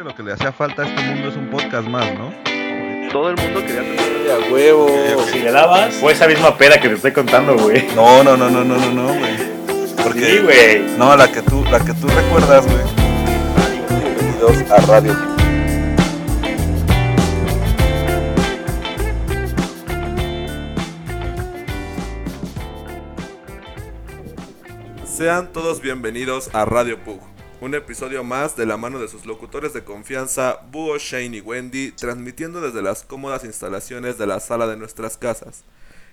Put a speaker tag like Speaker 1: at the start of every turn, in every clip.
Speaker 1: que lo que le hacía falta a este mundo es un podcast más, ¿no?
Speaker 2: Todo el mundo quería tener
Speaker 3: a huevo.
Speaker 4: Si le dabas, fue esa misma peda que te estoy contando, güey.
Speaker 3: No, no, no, no, no, no, no, güey. Porque.
Speaker 4: Sí, güey.
Speaker 3: No, la que tú, la que tú recuerdas, güey. Bienvenidos a Radio.
Speaker 5: Sean todos bienvenidos a Radio Pug, un episodio más de la mano de sus locutores de confianza, Búho, Shane y Wendy, transmitiendo desde las cómodas instalaciones de la sala de nuestras casas.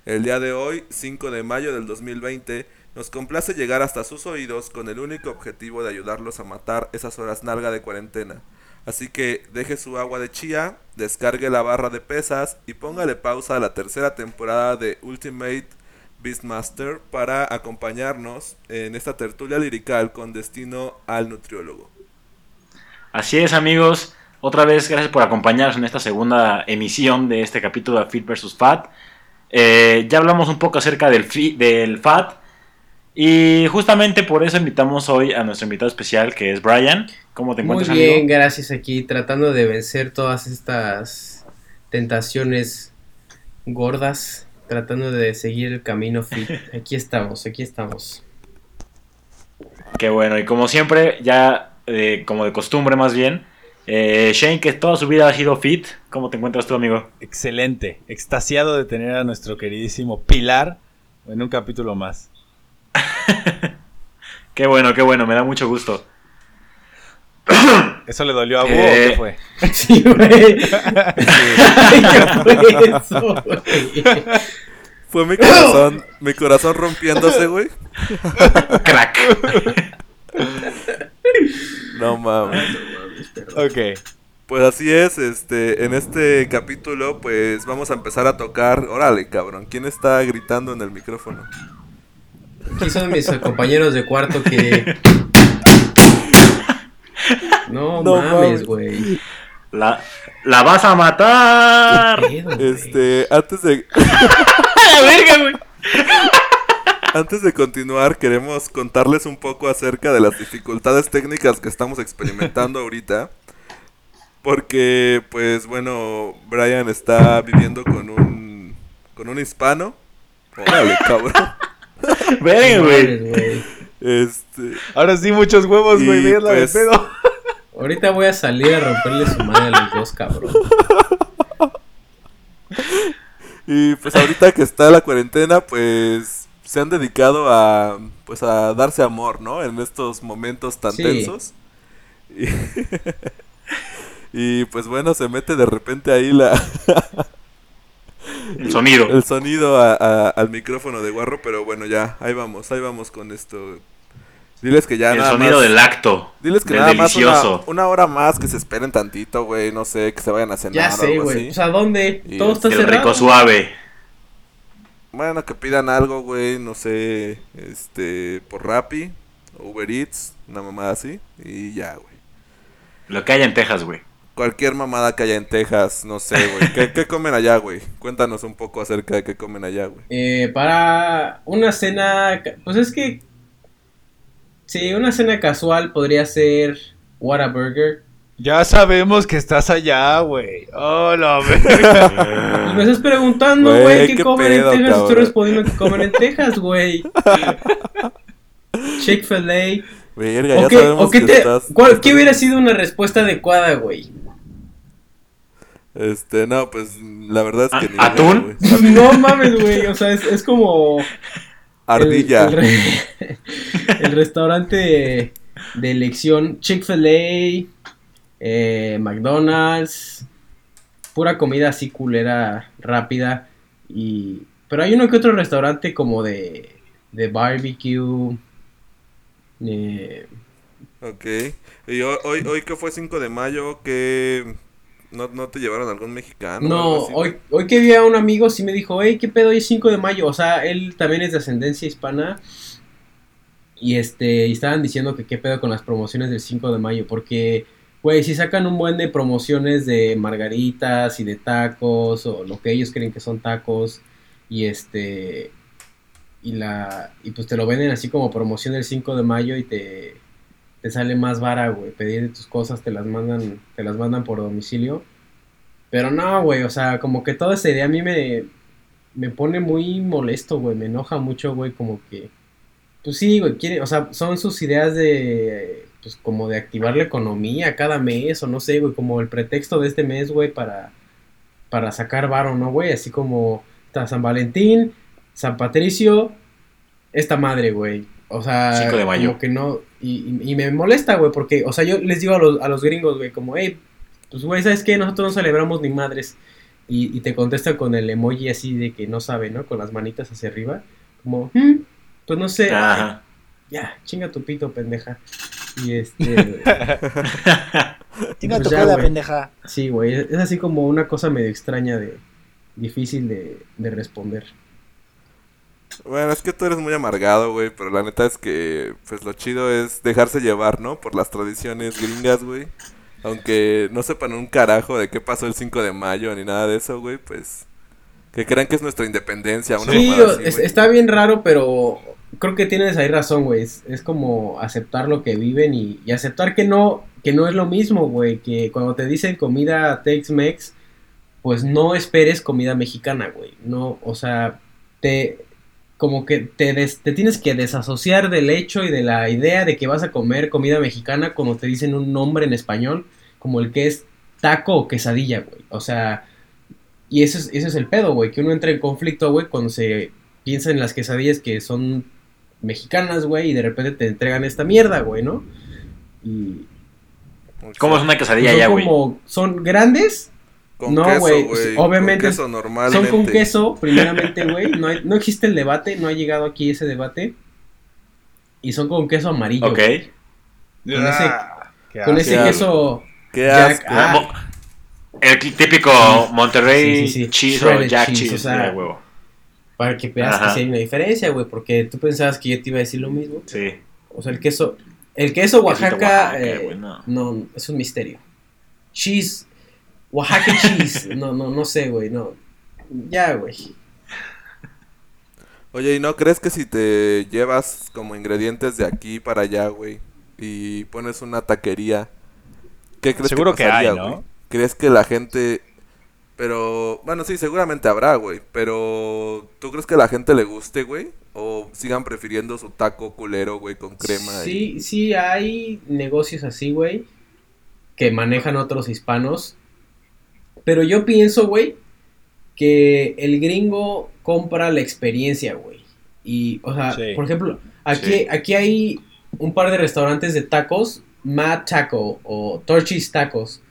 Speaker 5: El día de hoy, 5 de mayo del 2020, nos complace llegar hasta sus oídos con el único objetivo de ayudarlos a matar esas horas nalga de cuarentena. Así que deje su agua de chía, descargue la barra de pesas y póngale pausa a la tercera temporada de Ultimate Beastmaster para acompañarnos en esta tertulia lirical con destino al nutriólogo.
Speaker 4: Así es, amigos. Otra vez, gracias por acompañarnos en esta segunda emisión de este capítulo de Fit vs. Fat. Eh, ya hablamos un poco acerca del, fi- del Fat. Y justamente por eso invitamos hoy a nuestro invitado especial, que es Brian. ¿Cómo te
Speaker 6: Muy
Speaker 4: encuentras,
Speaker 6: bien,
Speaker 4: amigo?
Speaker 6: gracias aquí, tratando de vencer todas estas tentaciones gordas, tratando de seguir el camino fit. Aquí estamos, aquí estamos.
Speaker 4: Qué bueno, y como siempre, ya eh, como de costumbre más bien, eh, Shane, que toda su vida ha sido fit. ¿Cómo te encuentras tú, amigo?
Speaker 7: Excelente, extasiado de tener a nuestro queridísimo Pilar en un capítulo más.
Speaker 4: Qué bueno, qué bueno, me da mucho gusto.
Speaker 7: ¿Eso le dolió a Búho
Speaker 4: Eh.
Speaker 7: o qué fue?
Speaker 6: Sí, güey. Ay, ¿qué fue eso, güey?
Speaker 5: Fue mi corazón, mi corazón rompiéndose, güey.
Speaker 4: Crack.
Speaker 5: No mames.
Speaker 7: Ok.
Speaker 5: Pues así es, este, en este capítulo, pues vamos a empezar a tocar. Órale, cabrón, ¿quién está gritando en el micrófono?
Speaker 6: Aquí son mis compañeros de cuarto que... No,
Speaker 5: No
Speaker 6: mames, güey.
Speaker 4: La, la vas a matar.
Speaker 5: Este, antes de,
Speaker 4: la verga, güey.
Speaker 5: Antes de continuar, queremos contarles un poco acerca de las dificultades técnicas que estamos experimentando ahorita. Porque, pues bueno, Brian está viviendo con un con un hispano. Órale, cabrón.
Speaker 4: Verga,
Speaker 6: No
Speaker 4: güey.
Speaker 5: Este,
Speaker 7: Ahora sí, muchos huevos, güey. Mierda de
Speaker 5: pues,
Speaker 7: pedo.
Speaker 6: Ahorita voy a salir a romperle su madre a los dos, cabrón.
Speaker 5: y pues ahorita que está la cuarentena, pues se han dedicado a pues a darse amor, ¿no? En estos momentos tan
Speaker 6: Sí.
Speaker 5: tensos. Y, y, pues bueno, se mete de repente ahí la
Speaker 4: El sonido.
Speaker 5: el sonido a- a- al micrófono de Guarro, pero bueno, ya, ahí vamos, ahí vamos con esto. Diles que ya
Speaker 4: El
Speaker 5: nada
Speaker 4: sonido
Speaker 5: más-
Speaker 4: del acto.
Speaker 5: Diles que
Speaker 4: del
Speaker 5: nada más una,
Speaker 4: delicioso.
Speaker 5: una hora más que se esperen tantito, güey, no sé, que se vayan a cenar
Speaker 6: Ya
Speaker 5: o
Speaker 6: sé, güey.
Speaker 5: así.
Speaker 6: Pues a dónde?
Speaker 5: Y
Speaker 6: Todo está
Speaker 4: El
Speaker 6: cerrado.
Speaker 4: rico suave.
Speaker 5: Bueno, que pidan algo, güey, no sé, este, por Rappi, Uber Eats, una mamada así, y ya, güey.
Speaker 4: Lo que hay en Texas, güey.
Speaker 5: Cualquier mamada que haya en Texas, no sé, güey. ¿Qué, qué comen allá, güey? Cuéntanos un poco acerca de qué comen allá, güey.
Speaker 6: Eh, para una cena, pues es que sí, una cena casual podría ser Whataburger.
Speaker 7: Ya sabemos que estás allá, güey. Oh, la verga.
Speaker 6: Pues me estás preguntando,
Speaker 5: Güey,
Speaker 6: güey, ¿qué,
Speaker 5: qué
Speaker 6: comen
Speaker 5: pedo,
Speaker 6: en Texas? Estoy respondiendo que comen en Texas, güey. Chick-fil-A.
Speaker 5: Verga,
Speaker 6: ¿O
Speaker 5: ya
Speaker 6: qué,
Speaker 5: sabemos
Speaker 6: o qué
Speaker 5: que
Speaker 6: te-
Speaker 5: estás...
Speaker 6: cuál-
Speaker 5: estás-
Speaker 6: qué hubiera sido una respuesta adecuada, güey?
Speaker 5: Este, no, pues, la verdad es que
Speaker 4: ¿A-
Speaker 5: ni idea,
Speaker 4: atún?
Speaker 5: güey.
Speaker 6: No mames, güey, o sea, es, es como... el-
Speaker 5: Ardilla.
Speaker 6: El, re- el restaurante de, de elección Chick-fil-A, eh, McDonald's, pura comida así culera, rápida. Y, pero hay uno que otro restaurante como de, de barbecue. eh,
Speaker 5: Ok. Y hoy, hoy, hoy que fue 5 de mayo, que no, no te llevaron algún mexicano. o
Speaker 6: no,
Speaker 5: algo así, güey?
Speaker 6: hoy, hoy que vi a un amigo sí me dijo, hey, ¿qué pedo? Hoy es 5 de mayo. O sea, él también es de ascendencia hispana. Y este, y estaban diciendo que qué pedo con las promociones del 5 de mayo. Porque, güey, si sacan un buen de promociones de margaritas y de tacos, o lo que ellos creen que son tacos, y este. Y la. Y pues te lo venden así como promoción del 5 de mayo y te. Te sale más vara, güey, pedir tus cosas, te las mandan, te las mandan por domicilio. Pero no, güey, o sea, como que toda esa idea a mí me, me pone muy molesto, güey, me enoja mucho, güey, como que, pues sí, güey, quiere, o sea, son sus ideas de, pues como de activar la economía cada mes, o no sé, güey, como el pretexto de este mes, güey, para, para sacar varo, ¿no, güey? Así como está San Valentín, San Patricio, esta madre, güey. O sea,
Speaker 4: 5 de mayo.
Speaker 6: como que no, y, y- y me molesta, güey, porque, o sea, yo les digo a los, a los gringos, güey, como, hey, pues, güey, ¿sabes qué? Nosotros no celebramos ni madres. Y, y te contesta con el emoji así de que no sabe, ¿no? Con las manitas hacia arriba. Como, "Mm, pues no sé.
Speaker 4: Ajá.
Speaker 6: Ya, chinga tu pito, pendeja. Y este.
Speaker 7: Chinga
Speaker 6: Pues
Speaker 7: tu
Speaker 6: güey.
Speaker 7: pendeja.
Speaker 6: sí, güey. Es es así como una cosa medio extraña de. Difícil de, de responder.
Speaker 5: Bueno, es que tú eres muy amargado, güey, pero la neta es que, pues lo chido es dejarse llevar, ¿no? Por las tradiciones gringas, güey. Aunque no sepan un carajo de qué pasó el 5 de mayo ni nada de eso, güey, pues... Que crean que es nuestra independencia, una
Speaker 6: Sí,
Speaker 5: así,
Speaker 6: es- está bien raro, pero creo que tienes ahí razón, güey. Es, es como aceptar lo que viven y, y aceptar que no, que no es lo mismo, güey. Que cuando te dicen comida Tex-Mex, pues no esperes comida mexicana, güey. No, o sea, te como que te, des- te tienes que desasociar del hecho y de la idea de que vas a comer comida mexicana cuando te dicen un nombre en español, como el que es taco o quesadilla, güey. O sea, y ese es, es el pedo, güey, que uno entra en conflicto, güey, cuando se piensa en las quesadillas que son mexicanas, güey, y de repente te entregan esta mierda, güey, ¿no? Y
Speaker 4: ¿Cómo es una quesadilla
Speaker 6: son
Speaker 4: ya, güey?
Speaker 6: como, son grandes,
Speaker 5: Con
Speaker 6: no, güey, obviamente
Speaker 5: Con queso
Speaker 6: son con queso, primeramente, güey, no, no existe el debate, no ha llegado aquí ese debate, y son con queso amarillo,
Speaker 4: Ok.
Speaker 6: Con ese-
Speaker 7: Ah, qué
Speaker 6: con
Speaker 7: asco.
Speaker 6: ese
Speaker 5: asco.
Speaker 6: queso
Speaker 5: Qué
Speaker 6: Jack, ah,
Speaker 4: El típico Monterrey
Speaker 6: Sí, sí, sí.
Speaker 4: cheese o Jack
Speaker 6: cheese,
Speaker 4: cheese,
Speaker 6: o sea,
Speaker 4: de huevo.
Speaker 6: para que veas
Speaker 4: Ajá.
Speaker 6: que sí hay una diferencia, güey, porque tú pensabas que yo te iba a decir lo mismo.
Speaker 4: Sí.
Speaker 6: O sea, el queso, el queso Oaxaca,
Speaker 4: Oaxaca,
Speaker 6: eh,
Speaker 4: no.
Speaker 6: no, es un misterio. Cheese, Oaxaca cheese, no, no, no sé, güey, no. Ya, güey.
Speaker 5: Oye, ¿y no crees que si te llevas como ingredientes de aquí para allá, güey, y pones una taquería, ¿qué crees
Speaker 7: Seguro que
Speaker 5: pasaría,
Speaker 7: hay, ¿no?
Speaker 5: ¿Crees que la gente... Pero, bueno, sí, seguramente habrá, güey, pero ¿tú crees que a la gente le guste, güey? ¿O sigan prefiriendo su taco culero, güey, con crema? y-
Speaker 6: Sí, sí hay negocios así, güey, que manejan otros hispanos. Pero yo pienso, güey, que el gringo compra la experiencia, güey. Y, o sea,
Speaker 7: Sí.
Speaker 6: por ejemplo, aquí,
Speaker 4: Sí.
Speaker 6: aquí hay un par de restaurantes de tacos, Mad Taco o Torchy's Tacos,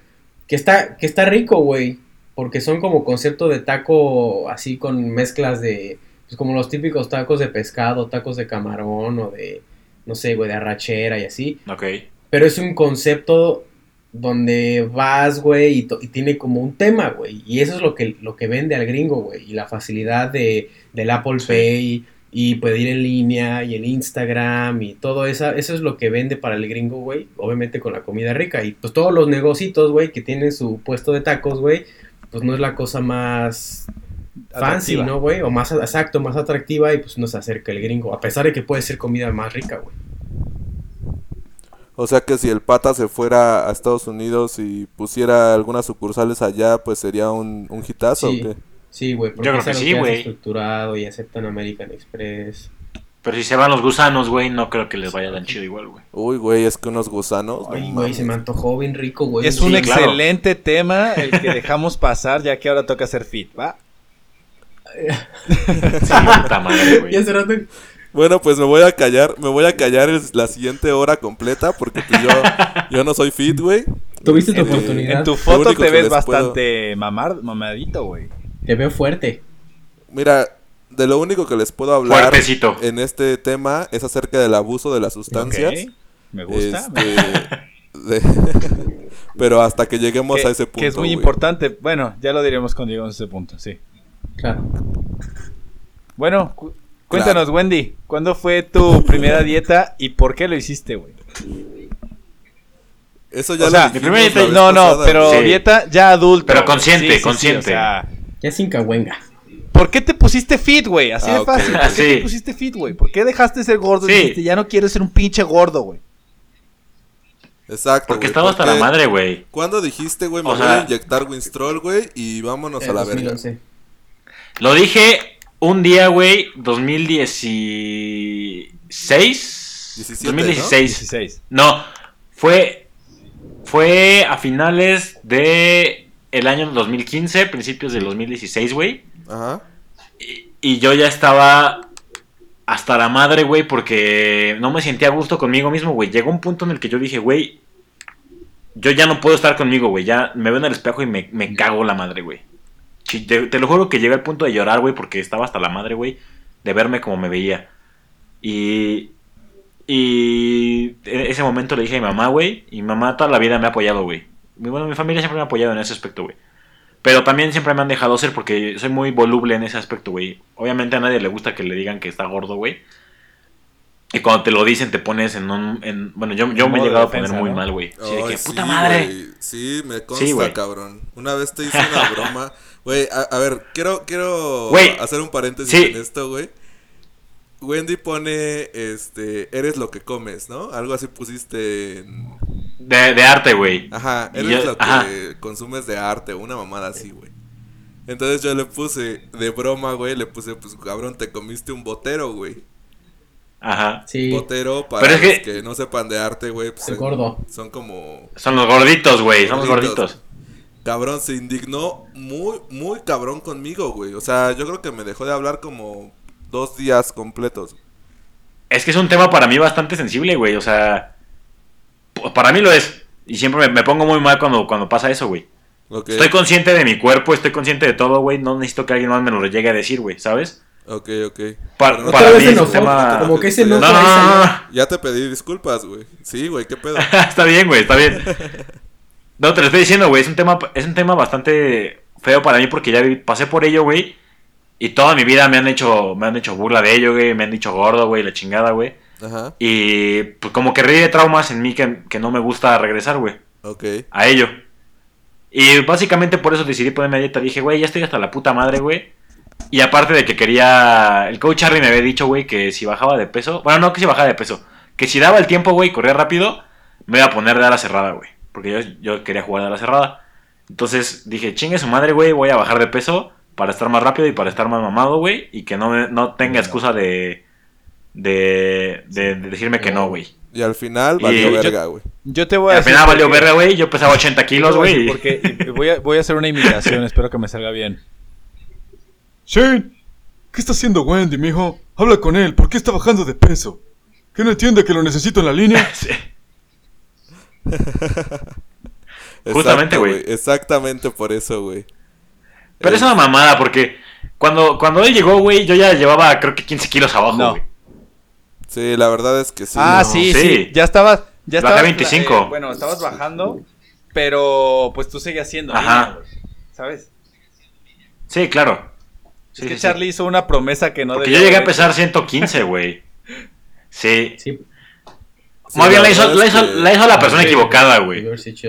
Speaker 6: que está, que está rico, güey. Porque son como concepto de taco así con mezclas de, pues como los típicos tacos de pescado, tacos de camarón o de, no sé, güey, de arrachera y así.
Speaker 4: Ok.
Speaker 6: Pero es un concepto donde vas, güey, y, tiene como un tema, güey. Y eso es lo que, lo que vende al gringo, güey. Y la facilidad de, del Apple. Pay y pedir en línea y el Instagram y todo eso. Eso es lo que vende para el gringo, güey. Obviamente con la comida rica. Y pues todos los negocitos, güey, que tienen su puesto de tacos, güey, pues no es la cosa más fancy,
Speaker 7: Atractiva.
Speaker 6: ¿no, güey? O más, exacto, más atractiva y pues no se acerca el gringo. A pesar de que puede ser comida más rica, güey.
Speaker 5: O sea que si el pata se fuera a Estados Unidos y pusiera algunas sucursales allá, pues sería un, un hitazo,
Speaker 6: Sí.
Speaker 5: ¿o qué?
Speaker 6: Sí, güey, porque
Speaker 4: Yo creo
Speaker 6: es
Speaker 4: que sí, güey.
Speaker 6: estructurado y aceptan American Express.
Speaker 4: Pero si se van los gusanos, güey, no creo que les vaya tan chido igual, güey.
Speaker 5: Uy, güey, es que unos gusanos... no
Speaker 6: Ay, güey, se me antojó bien rico, güey.
Speaker 7: Es
Speaker 6: Sí,
Speaker 7: un
Speaker 4: Sí, claro.
Speaker 7: excelente tema el que dejamos pasar ya que ahora toca hacer fit, ¿va?
Speaker 4: Sí, puta madre, güey.
Speaker 6: Ya hace rato-
Speaker 5: Bueno, pues me voy a callar, me voy a callar el- la siguiente hora completa porque pues yo, yo no soy fit, güey.
Speaker 6: Tuviste tu
Speaker 5: Eh,
Speaker 6: oportunidad.
Speaker 7: En tu foto te ves
Speaker 5: puedo-
Speaker 7: bastante mamar, mamadito, güey.
Speaker 6: Te veo fuerte.
Speaker 5: Mira, de lo único que les puedo hablar
Speaker 4: Fuertecito.
Speaker 5: en este tema es acerca del abuso de las sustancias.
Speaker 7: Ok, Me gusta.
Speaker 5: Este, de- pero hasta que lleguemos
Speaker 7: que,
Speaker 5: a ese punto.
Speaker 7: que es muy importante. Bueno, ya lo diremos cuando lleguemos a ese punto, sí.
Speaker 6: Claro.
Speaker 7: Bueno, cu- cuéntanos, Wendy, ¿cuándo fue tu primera dieta y por qué lo hiciste, güey?
Speaker 5: Eso ya
Speaker 7: O
Speaker 5: lo
Speaker 7: sea,
Speaker 4: mi primera dieta-
Speaker 7: No, no,
Speaker 5: pasada,
Speaker 7: pero.
Speaker 4: Sí.
Speaker 7: dieta ya adulta.
Speaker 4: Pero consciente, consciente.
Speaker 7: o sea,
Speaker 6: Ya sin cahuenga.
Speaker 7: ¿por qué te pusiste fit, güey? Así
Speaker 5: Ah,
Speaker 7: de
Speaker 5: ok.
Speaker 7: fácil. ¿Por qué
Speaker 4: Sí.
Speaker 7: te pusiste fit, güey? ¿Por qué dejaste de ser gordo y
Speaker 4: Sí.
Speaker 7: dijiste, ya no quiero ser un pinche gordo, güey?
Speaker 5: Exacto.
Speaker 4: Porque
Speaker 5: güey,
Speaker 4: estaba hasta la madre, güey.
Speaker 5: ¿Cuándo dijiste, güey, me
Speaker 4: O
Speaker 5: voy
Speaker 4: sea-
Speaker 5: a inyectar Winstrol, güey, y vámonos
Speaker 6: En
Speaker 5: a la verga?
Speaker 6: 2011.
Speaker 4: Lo dije un día, güey, 2016.
Speaker 5: 17,
Speaker 4: 2016.
Speaker 7: 16.
Speaker 4: No, fue fue a finales de el año 2015, principios del 2016, güey.
Speaker 5: Ajá.
Speaker 4: Y, y yo ya estaba hasta la madre, güey, porque no me sentía a gusto conmigo mismo, güey. Llegó un punto en el que yo dije, güey, yo ya no puedo estar conmigo, güey. Ya me veo en el espejo y me, me cago la madre, güey. Te, te lo juro que llegué al punto de llorar, güey, porque estaba hasta la madre, güey, de verme como me veía. Y. Y. En ese momento le dije a mi mamá, güey, y mi mamá toda la vida me ha apoyado, güey. Bueno, mi familia siempre me ha apoyado en ese aspecto, güey. Pero también siempre me han dejado ser porque soy muy voluble en ese aspecto, güey. Obviamente a nadie le gusta que le digan que está gordo, güey. Y cuando te lo dicen te pones en un... en- bueno, yo, yo me he llegado
Speaker 7: defensa,
Speaker 4: a poner muy
Speaker 7: ¿no?
Speaker 4: mal, güey. Sí, de que,
Speaker 5: sí,
Speaker 4: puta madre.
Speaker 5: Sí, me consta,
Speaker 4: Sí,
Speaker 5: cabrón. Una vez te hice una broma. Güey, a, a ver, quiero, quiero hacer un paréntesis
Speaker 4: sí.
Speaker 5: en esto, güey. Wendy pone, este, eres lo que comes, ¿no? Algo así pusiste en...
Speaker 4: De, de arte, güey.
Speaker 5: Ajá, eres
Speaker 4: yo-
Speaker 5: lo que
Speaker 4: ajá.
Speaker 5: consumes de arte, una mamada así, güey. Entonces yo le puse, de broma, güey, le puse, pues, cabrón, te comiste un botero, güey.
Speaker 4: Ajá.
Speaker 6: Sí.
Speaker 5: Botero, para
Speaker 4: Pero es
Speaker 5: los
Speaker 4: que-
Speaker 5: que... no sepan de arte, güey, pues,
Speaker 6: El
Speaker 5: son-
Speaker 6: gordo.
Speaker 5: son como...
Speaker 4: Son los gorditos, güey. Son los
Speaker 5: Gorditos. Cabrón, se indignó muy, muy cabrón conmigo, güey. O sea, yo creo que me dejó de hablar como dos días completos.
Speaker 4: Es que es un tema para mí bastante sensible, güey. O sea, para mí lo es. Y siempre me, me pongo muy mal cuando, cuando pasa eso, güey. Estoy consciente de mi cuerpo, estoy consciente de todo, güey. No necesito que alguien más me lo llegue a decir, güey, ¿sabes?
Speaker 5: ok, ok.
Speaker 4: Pa-
Speaker 5: no
Speaker 4: para mí es un tema...
Speaker 6: como que ese
Speaker 4: No, no, no, no.
Speaker 5: Ya te pedí disculpas, güey. Sí, güey, qué pedo.
Speaker 4: está bien, güey, está bien. No, te lo estoy diciendo, güey. Es un tema, es un tema bastante feo para mí porque ya pasé por ello, güey. Y toda mi vida me han hecho, me han hecho burla de ello, güey. Me han dicho gordo, güey, la chingada, güey.
Speaker 5: Ajá,
Speaker 4: Y pues como que reí de traumas en mí que, que no me gusta regresar, güey.
Speaker 5: ok.
Speaker 4: A ello. Y básicamente por eso decidí ponerme a dieta. Dije, güey, ya estoy hasta la puta madre, güey. Y aparte de que quería... El coach Harry me había dicho, güey, que si bajaba de peso... Bueno, no que si bajaba de peso. Que si daba el tiempo, güey, corría rápido, me iba a poner de ala cerrada, güey. Porque yo, yo quería jugar de ala cerrada. Entonces dije, chingue su madre, güey, voy a bajar de peso para estar más rápido y para estar más mamado, güey. Y que no, me- no tenga excusa de... De, de, de decirme que no, güey.
Speaker 5: Y al final
Speaker 4: Y
Speaker 5: valió verga, güey.
Speaker 7: Yo te voy a
Speaker 4: Al
Speaker 7: decir
Speaker 4: final valió verga, güey. Yo pesaba 80
Speaker 7: Yo te
Speaker 4: kilos, güey.
Speaker 7: por qué. Y voy a, voy a hacer una imitación, espero que me salga bien. Shane, ¿qué está haciendo Wendy, mijo? Habla con él, ¿por qué está bajando de peso? ¿Que no entiende que lo necesito en la línea?
Speaker 4: Sí. Justamente, güey.
Speaker 5: Exactamente por eso, güey.
Speaker 4: Pero es una mamada porque cuando, cuando él llegó, güey, yo ya llevaba creo que 15 kilos abajo,
Speaker 7: No.
Speaker 4: güey.
Speaker 5: Sí, la verdad es que sí.
Speaker 7: ah,
Speaker 4: no.
Speaker 7: sí,
Speaker 4: Sí.
Speaker 7: sí, ya estabas... Ya
Speaker 4: Bajé
Speaker 7: estabas
Speaker 4: 25.
Speaker 7: eh, bueno, estabas bajando, pero pues tú seguías siendo
Speaker 4: Ajá.
Speaker 7: ¿sabes?
Speaker 4: Sí, claro. Sí,
Speaker 7: es que
Speaker 4: sí, sí.
Speaker 7: Charlie hizo una promesa que no
Speaker 4: Porque
Speaker 7: debía
Speaker 4: yo llegué a pesar 115, güey. Sí.
Speaker 6: Sí,
Speaker 5: Sí,
Speaker 4: Más bien la hizo, la, hizo,
Speaker 5: que
Speaker 4: la hizo la persona
Speaker 6: Sí.
Speaker 4: equivocada, güey.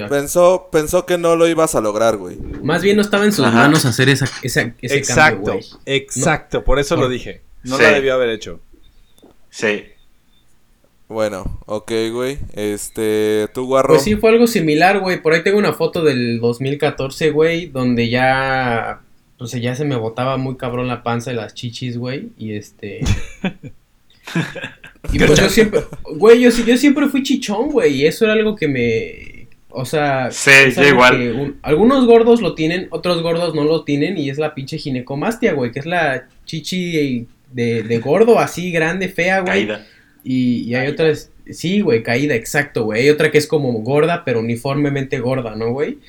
Speaker 5: Pensó, pensó que no lo ibas a lograr, güey.
Speaker 6: Más bien no estaba en sus
Speaker 4: Ajá.
Speaker 6: manos hacer esa, esa, ese
Speaker 7: Exacto,
Speaker 6: cambio, güey.
Speaker 7: exacto, por eso lo dije. No
Speaker 4: Sí.
Speaker 7: la debió haber hecho.
Speaker 4: Sí.
Speaker 5: Bueno, ok, güey. Este, tú, guarro.
Speaker 6: Pues sí, fue algo similar, güey. Por ahí tengo una foto del 2014, güey, donde ya, pues ya se me botaba muy cabrón la panza y las chichis, güey. Y este... y pues yo siempre, güey, yo, sí- yo siempre fui chichón, güey. Y eso era algo que me... O sea...
Speaker 4: Sí, yo igual.
Speaker 6: que un- algunos gordos lo tienen, otros gordos no lo tienen. Y es la pinche ginecomastia, güey. Que es la chichi de, de gordo, así grande, fea, güey.
Speaker 4: Caída.
Speaker 6: Y, y hay otras, sí, güey, caída, exacto, güey. Hay otra que es como gorda, pero uniformemente gorda, ¿no, güey?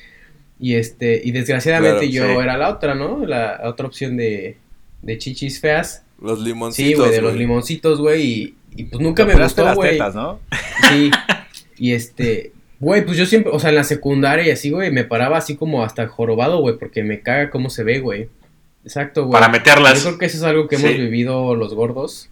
Speaker 6: Y este, y desgraciadamente
Speaker 5: Claro,
Speaker 6: yo
Speaker 4: sí.
Speaker 6: era la otra, ¿no? La otra opción de, de chichis feas.
Speaker 5: Los
Speaker 6: Sí,
Speaker 5: limoncitos,
Speaker 6: güey, de los limoncitos, güey. Y, y pues nunca me gustó,
Speaker 7: las
Speaker 6: güey.
Speaker 7: tetas, ¿no?
Speaker 6: Sí. Y este, güey, pues yo siempre, o sea, en la secundaria y así, güey, me paraba así como hasta jorobado, güey, porque me caga cómo se ve, güey. Exacto, güey.
Speaker 4: Para meterlas.
Speaker 6: Yo creo que eso es algo que hemos
Speaker 4: Sí.
Speaker 6: vivido los gordos.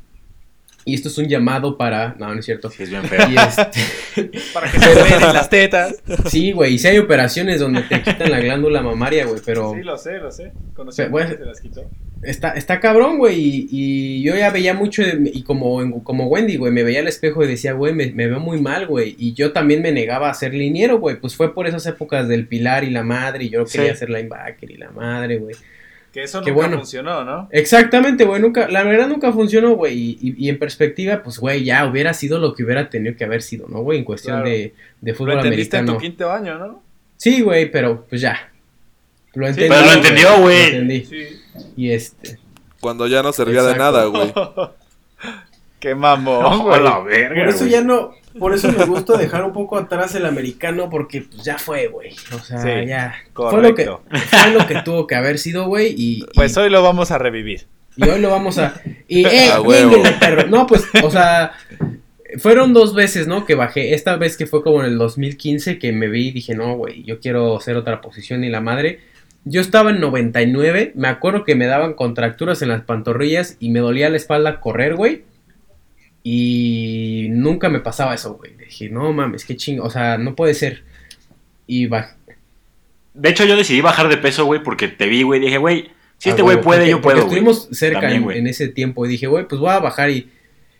Speaker 6: Y esto es un llamado para. No, no es cierto.
Speaker 4: Sí, es bien feo.
Speaker 6: Y este,
Speaker 7: Para que se ven en las tetas.
Speaker 6: sí, güey. Y si hay operaciones donde te quitan la glándula mamaria, güey. Pero.
Speaker 7: Sí, lo sé, lo sé. Conocí
Speaker 6: Pero,
Speaker 7: a gente que se las quitó.
Speaker 6: Está, está cabrón, güey. Y, y yo ya veía mucho, de- y como, en- como Wendy, güey, me veía al espejo y decía, güey, me, me veo muy mal, güey. Y yo también me negaba a ser liniero, güey. Pues fue por esas épocas del Pilar y la madre, y yo
Speaker 4: Sí.
Speaker 6: quería ser linebacker y la madre, güey.
Speaker 7: Que eso nunca
Speaker 6: bueno.
Speaker 7: funcionó, ¿no?
Speaker 6: Exactamente, güey, nunca, la verdad nunca funcionó, güey, y, y- y en perspectiva, pues, güey, ya hubiera sido lo que hubiera tenido que haber sido, ¿no, güey? En cuestión
Speaker 7: Claro.
Speaker 6: de, de
Speaker 7: Lo
Speaker 6: fútbol
Speaker 7: entendiste en
Speaker 6: americano.
Speaker 7: tu quinto año, ¿no?
Speaker 6: Sí, güey, pero, pues ya. Lo
Speaker 7: Sí,
Speaker 6: entendí.
Speaker 4: pero lo entendió, güey.
Speaker 6: Lo entendí.
Speaker 7: Sí.
Speaker 6: Y este,
Speaker 5: Cuando ya no servía de nada, güey.
Speaker 7: Qué mamón,
Speaker 4: No,
Speaker 7: güey.
Speaker 4: a la verga,
Speaker 6: por eso
Speaker 4: güey.
Speaker 6: ya no, por eso me gusta dejar un poco atrás el americano, porque, pues, ya fue, güey. O sea,
Speaker 7: Sí,
Speaker 6: ya. Fue lo, que,
Speaker 7: correcto.
Speaker 6: fue lo que tuvo que haber sido, güey, y, y-
Speaker 7: Pues hoy lo vamos a revivir.
Speaker 6: Y hoy lo vamos a. Y, eh, perro. No, pues, o sea. Fueron dos veces, ¿no? Que bajé. Esta vez que fue como en el 2015 que me vi y dije, no, güey, yo quiero hacer otra posición y la madre. Yo estaba en 99. Me acuerdo que me daban contracturas en las pantorrillas y me dolía la espalda correr, güey. Y nunca me pasaba eso, güey. Dije, no mames, qué chingo. O sea, no puede ser. Y bajé.
Speaker 4: De hecho, yo decidí bajar de peso, güey, porque te vi, güey. Dije, güey, si
Speaker 6: Ah,
Speaker 4: este güey puede,
Speaker 6: porque-
Speaker 4: yo
Speaker 6: porque
Speaker 4: puedo.
Speaker 6: Estuvimos cerca
Speaker 4: También,
Speaker 6: en, ese tiempo y dije, güey, pues voy a bajar y,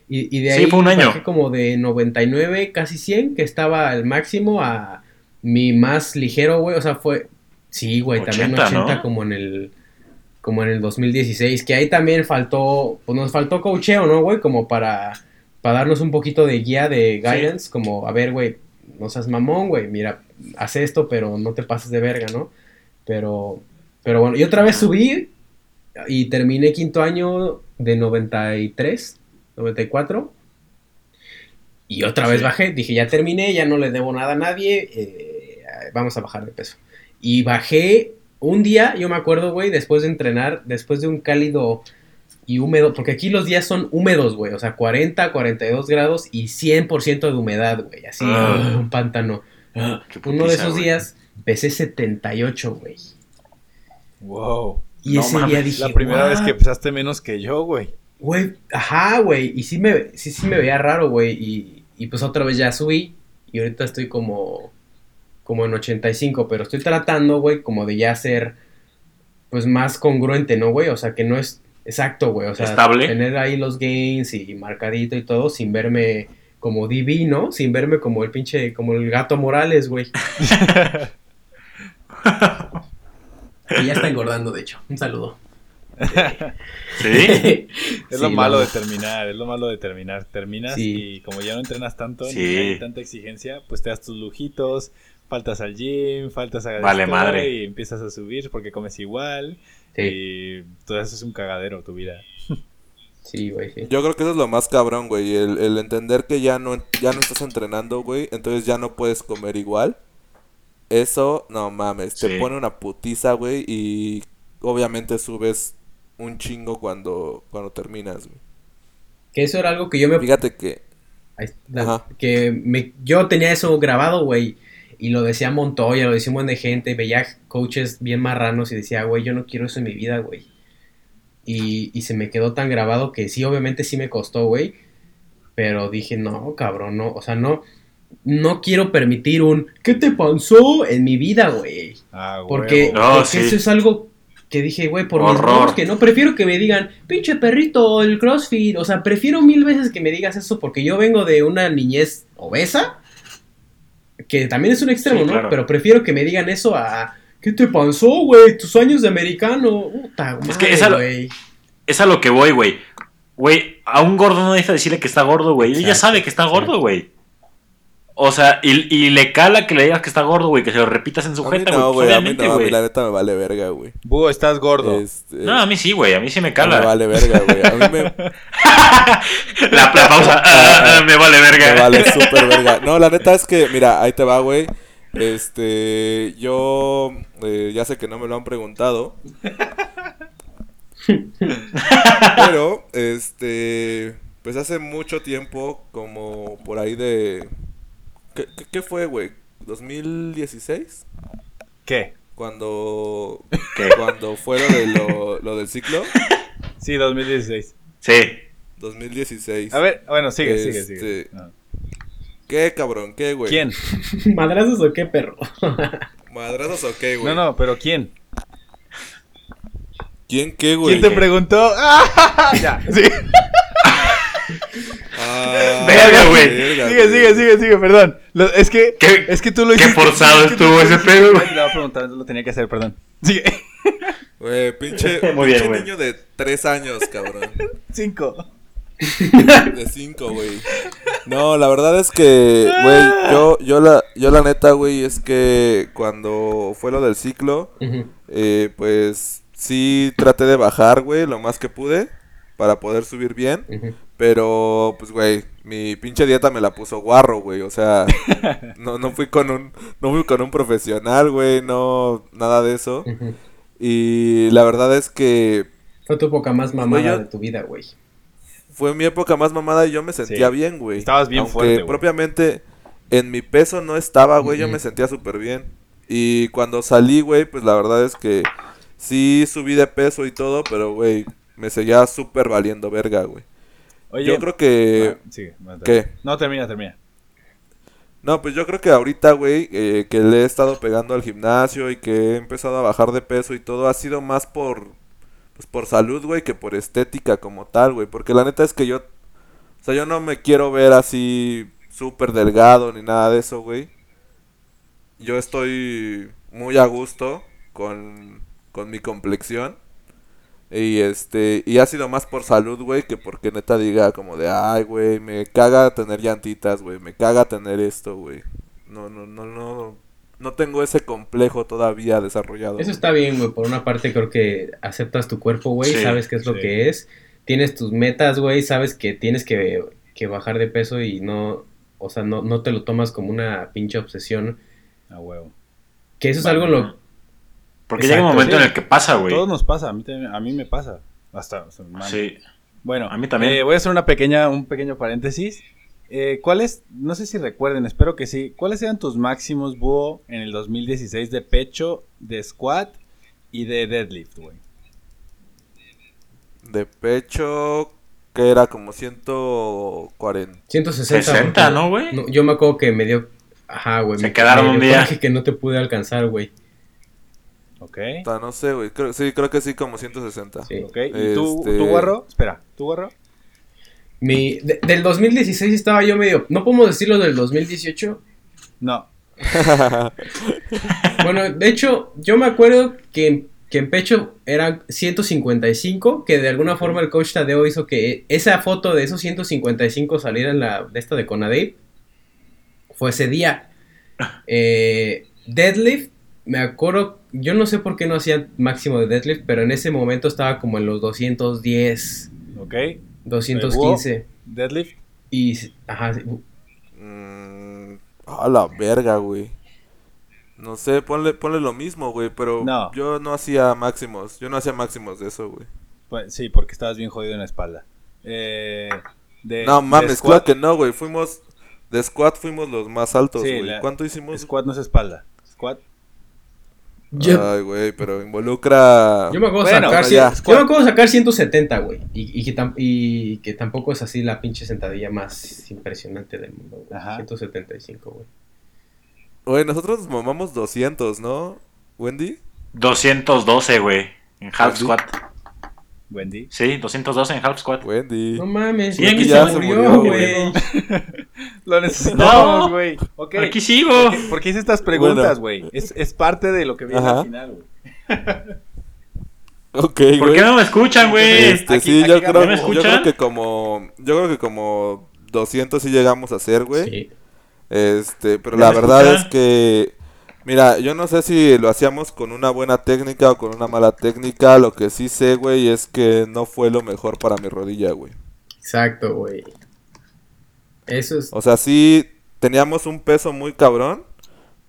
Speaker 6: y, y de
Speaker 4: Sí,
Speaker 6: ahí
Speaker 4: fue un año.
Speaker 6: bajé como de 99, casi 100, que estaba al máximo, a mi más ligero, güey, o sea, fue, sí, güey, también
Speaker 4: 80,
Speaker 6: 80
Speaker 4: ¿no?
Speaker 6: como en el como en el 2016, que ahí también faltó, pues nos faltó coacheo, ¿no, güey? Como para, para darnos un poquito de guía, de guidance, como, a ver, güey, no seas mamón, güey, mira, haz esto, pero no te pases de verga, ¿no? Pero, pero bueno, y otra vez subí y terminé quinto año de 93, 94. Y otra vez
Speaker 4: Sí.
Speaker 6: bajé, dije, ya terminé, ya no le debo nada a nadie, eh, vamos a bajar de peso. Y bajé un día, yo me acuerdo, güey, después de entrenar, después de un cálido y húmedo, porque aquí los días son húmedos, güey, o sea, 40, 42 grados y 100% de humedad, güey, así,
Speaker 4: Ah.
Speaker 6: un pántano. Ah, Uno de esos días pesé 78, güey.
Speaker 7: Wow.
Speaker 6: Y
Speaker 4: No
Speaker 6: ese
Speaker 4: mames,
Speaker 6: día dije,
Speaker 7: La primera vez que pesaste menos que yo, güey.
Speaker 6: Güey, ajá, güey. Y sí me, sí, sí me veía raro, güey. Y, y pues otra vez ya subí. Y ahorita estoy como, como en 85. Pero estoy tratando, güey, como de ya ser, pues más congruente, ¿no, güey? O sea, que no es exacto, güey. O sea,
Speaker 4: Estable.
Speaker 6: tener ahí los gains y marcadito y todo sin verme como divino, sin verme como el pinche, como el gato Morales, güey. y ya está engordando, de hecho. Un saludo.
Speaker 4: ¿Sí?
Speaker 7: Es lo
Speaker 6: Sí,
Speaker 7: malo
Speaker 6: no.
Speaker 7: de terminar, es lo malo de terminar. Terminas
Speaker 6: Sí.
Speaker 7: y como ya no entrenas tanto,
Speaker 4: Sí.
Speaker 7: ni hay tanta exigencia, pues te das tus lujitos, faltas al gym, faltas a
Speaker 4: Vale madre.
Speaker 7: y empiezas a subir porque comes igual
Speaker 6: Sí,
Speaker 7: y todo eso es un cagadero tu vida.
Speaker 6: sí, güey, sí.
Speaker 5: Yo creo que eso es lo más cabrón, güey. El, el entender que ya no, ya no estás entrenando, güey. Entonces ya no puedes comer igual. Eso, no mames. Te
Speaker 4: Sí.
Speaker 5: pone una putiza, güey. Y obviamente subes un chingo cuando, cuando terminas, güey.
Speaker 6: Que eso era algo que yo me
Speaker 5: Fíjate que.
Speaker 6: Ahí está.
Speaker 5: Ajá.
Speaker 6: Que me, yo tenía eso grabado, güey. Y lo decía Montoya, lo decía un buen de gente. Veía coaches bien marranos y decía, güey, yo no quiero eso en mi vida, güey. Y, y se me quedó tan grabado que sí, obviamente sí me costó, güey. Pero dije, no, cabrón, no. O sea, no. No quiero permitir un ¿qué te pasó en mi vida, güey?
Speaker 7: Ah,
Speaker 6: Porque.
Speaker 4: No,
Speaker 6: porque
Speaker 4: sí.
Speaker 6: eso es algo que dije, güey, por mis
Speaker 4: Horror.
Speaker 6: que no, prefiero que me digan, pinche perrito, el CrossFit. O sea, prefiero mil veces que me digas eso porque yo vengo de una niñez obesa, que también es un extremo,
Speaker 4: Sí,
Speaker 6: ¿no?
Speaker 4: claro.
Speaker 6: Pero prefiero que me digan eso a, ¿qué te pasó, güey? Tus años de americano. Puta
Speaker 4: Es que
Speaker 6: madre,
Speaker 4: esa lo-. Es a lo que voy, güey. Güey, a un gordo no necesita decirle que está gordo, güey. Él ya sabe que está gordo, güey. O sea, y, y le cala que le digas que está gordo, güey. Que se lo repitas en su
Speaker 5: A
Speaker 4: jeta,
Speaker 5: no,
Speaker 4: güey.
Speaker 5: güey.
Speaker 4: Pues,
Speaker 5: A mí
Speaker 4: obviamente,
Speaker 5: no. A mí
Speaker 4: güey.
Speaker 5: la neta me vale verga, güey.
Speaker 7: Búho, estás gordo.
Speaker 5: Este,
Speaker 4: No, a mí sí, güey. A mí sí me
Speaker 5: me
Speaker 4: cala.
Speaker 5: vale verga, güey. A mí me,
Speaker 4: La, la pausa. Ah, ah, me vale verga.
Speaker 5: Me vale súper verga. No, la neta es que, mira, ahí te va, güey. Este, yo eh, ya sé que no me lo han preguntado. pero, este, pues hace mucho tiempo, como por ahí de... ¿Qué, qué- qué fue, güey? ¿2016?
Speaker 7: ¿Qué?
Speaker 5: Cuando,
Speaker 4: ¿Qué?
Speaker 5: cuando fue lo, de lo, lo del ciclo.
Speaker 7: Sí, 2016.
Speaker 4: Sí.
Speaker 5: 2016.
Speaker 7: A ver, bueno, sigue, sigue,
Speaker 5: Este,
Speaker 7: sigue. No.
Speaker 5: ¿Qué, cabrón? ¿Qué, güey?
Speaker 7: ¿Quién?
Speaker 6: ¿Madrazos o qué, perro?
Speaker 5: ¿Madrazos o qué, güey?
Speaker 7: No, no, pero ¿quién?
Speaker 5: ¿Quién qué, güey?
Speaker 7: ¿Quién te preguntó? ¡Ah! Ya, sí.
Speaker 5: Ah,
Speaker 4: Verga, güey.
Speaker 7: Sigue, sigue, sigue, sigue, perdón. Lo- es que,
Speaker 4: ¿Qué-
Speaker 7: es que tú lo
Speaker 4: qué
Speaker 7: hiciste.
Speaker 4: forzado
Speaker 7: es que
Speaker 4: estuvo ese pedo, güey.
Speaker 7: Le voy a preguntar, lo tenía que hacer, perdón. Sigue.
Speaker 5: Güey, pinche,
Speaker 4: Muy bien,
Speaker 5: pinche niño de tres años, cabrón.
Speaker 7: Cinco.
Speaker 5: De cinco, güey. No, la verdad es que, güey, yo, yo la, yo la neta, güey, es que cuando fue lo del ciclo,
Speaker 6: Ujú.
Speaker 5: eh, pues sí traté de bajar, güey, lo más que pude para poder subir bien.
Speaker 6: Ujú.
Speaker 5: Pero, pues, güey, mi pinche dieta me la puso guarro, güey. O sea, no, no fui con un, no fui con un profesional, güey, no, nada de eso. Y la verdad es que
Speaker 6: Fue tu época más mamada
Speaker 5: yo-
Speaker 6: de tu vida, güey.
Speaker 5: fue mi época más mamada y yo me sentía
Speaker 7: Sí.
Speaker 5: bien, güey.
Speaker 7: Estabas bien
Speaker 5: Aunque
Speaker 7: fuerte, güey.
Speaker 5: propiamente en mi peso no estaba, güey, yo me sentía súper bien. Y cuando salí, güey, pues la verdad es que sí subí de peso y todo, pero, güey, me seguía súper valiendo verga, güey.
Speaker 7: Oye,
Speaker 5: Yo creo que...
Speaker 7: sigue, no,
Speaker 5: ¿Qué?
Speaker 7: No, termina, termina.
Speaker 5: No, pues yo creo que ahorita, güey, eh, que le he estado pegando al gimnasio y que he empezado a bajar de peso y todo, ha sido más por, pues por salud, güey, que por estética como tal, güey. Porque la neta es que yo, o sea, yo no me quiero ver así súper delgado ni nada de eso, güey. Yo estoy muy a gusto con, con mi complexión. Y este, y ha sido más por salud, güey, que porque neta diga como de, ay, güey, me caga tener llantitas, güey, me caga tener esto, güey. No, no, no, no, no tengo ese complejo todavía desarrollado.
Speaker 6: Eso está bien, güey. Por una parte creo que aceptas tu cuerpo, güey.
Speaker 4: Sí,
Speaker 6: sabes qué es lo que es. Tienes tus metas, güey. Sabes que tienes que, que bajar de peso y no... O sea, no, no te lo tomas como una pinche obsesión.
Speaker 7: A huevo.
Speaker 6: Que eso es algo en lo...
Speaker 4: Porque llega un momento
Speaker 7: sí.
Speaker 4: en el que pasa, güey.
Speaker 7: Todos nos pasa, a mí, también- a mí me pasa. Hasta, o sea, man.
Speaker 4: Sí.
Speaker 7: Bueno,
Speaker 4: A mí también.
Speaker 7: eh, voy a hacer una pequeña, un pequeño paréntesis. Eh, ¿Cuáles, no sé si recuerden, espero que sí, cuáles eran tus máximos, Búho, en el 2016 de pecho, de squat y de deadlift, güey?
Speaker 5: De pecho, que era como 140.
Speaker 6: 160.
Speaker 4: 60,
Speaker 6: porque-
Speaker 4: ¿no, güey?
Speaker 6: yo me acuerdo que me dio... Ajá, güey.
Speaker 4: Se
Speaker 6: me-
Speaker 4: quedaron
Speaker 6: me
Speaker 4: un día.
Speaker 6: que no te pude alcanzar, güey.
Speaker 7: Ok.
Speaker 5: No sé, güey. Creo, sí, creo que sí, como 160.
Speaker 6: Sí.
Speaker 7: Ok, ¿y tú,
Speaker 5: Este-
Speaker 7: tú, Guarro? Espera, ¿tú, Guarro?
Speaker 6: Mi, de- del 2016 estaba yo medio... ¿No podemos decirlo del 2018?
Speaker 7: No.
Speaker 6: Bueno, de hecho, yo me acuerdo que, que en pecho eran 155, que de alguna forma el coach Tadeo hizo que esa foto de esos 155 saliera en la de esta de Conadey. Fue ese día. Eh, deadlift, me acuerdo, yo no sé por qué no hacía máximo de deadlift, pero en ese momento estaba como en los 210,
Speaker 7: Ok.
Speaker 6: 215.
Speaker 7: Deadlift.
Speaker 6: Y, ajá, sí,
Speaker 5: Mm, a la verga, güey. No sé, ponle, ponle lo mismo, güey, pero
Speaker 7: No.
Speaker 5: yo no hacía máximos. Yo no hacía máximos de eso, güey.
Speaker 7: Pues, sí, porque estabas bien jodido en la espalda. Eh, de,
Speaker 5: No
Speaker 7: de
Speaker 5: mames,
Speaker 7: squat,
Speaker 5: claro que no, güey. Fuimos. De squat fuimos los más altos, güey. ¿Cuánto hicimos?
Speaker 7: Squat no es espalda. Squat.
Speaker 6: Yo,
Speaker 5: Ay, güey, pero involucra.
Speaker 6: Yo me acuerdo
Speaker 7: Bueno,
Speaker 6: sacar,
Speaker 5: ya.
Speaker 6: yo me acuerdo sacar 170, güey. Y, y, que tam- y que tampoco es así la pinche sentadilla más impresionante del mundo, güey.
Speaker 7: Ajá.
Speaker 6: 175, güey.
Speaker 5: Güey, nosotros nos mamamos 200, ¿no? Wendy.
Speaker 4: 212, güey. En half squat.
Speaker 7: Wendy.
Speaker 4: Sí, 212 en half squat.
Speaker 5: Wendy.
Speaker 6: No mames,
Speaker 4: Sí, aquí
Speaker 6: se
Speaker 4: ya
Speaker 5: se
Speaker 6: murió, güey.
Speaker 7: Lo necesitamos,
Speaker 4: No.
Speaker 7: güey. Ok.
Speaker 4: Aquí sigo.
Speaker 7: ¿Por qué, por qué hice estas preguntas, güey? Es, es parte de lo que viene
Speaker 5: Ajá.
Speaker 7: al final, güey.
Speaker 5: Ok,
Speaker 4: ¿Por
Speaker 5: güey.
Speaker 4: qué no me escuchan, güey?
Speaker 5: Este,
Speaker 7: Aquí-
Speaker 5: sí,
Speaker 7: aquí
Speaker 5: yo creo,
Speaker 4: ¿me
Speaker 5: yo creo que como. Yo creo que como 200 sí llegamos a hacer, güey.
Speaker 6: Sí.
Speaker 5: Este, pero
Speaker 4: ¿Ya
Speaker 5: la verdad
Speaker 4: escuchan?
Speaker 5: es que, mira, yo no sé si lo hacíamos con una buena técnica o con una mala técnica. Lo que sí sé, güey, es que no fue lo mejor para mi rodilla, güey.
Speaker 6: Exacto, güey. Eso es.
Speaker 5: O sea, sí teníamos un peso muy cabrón,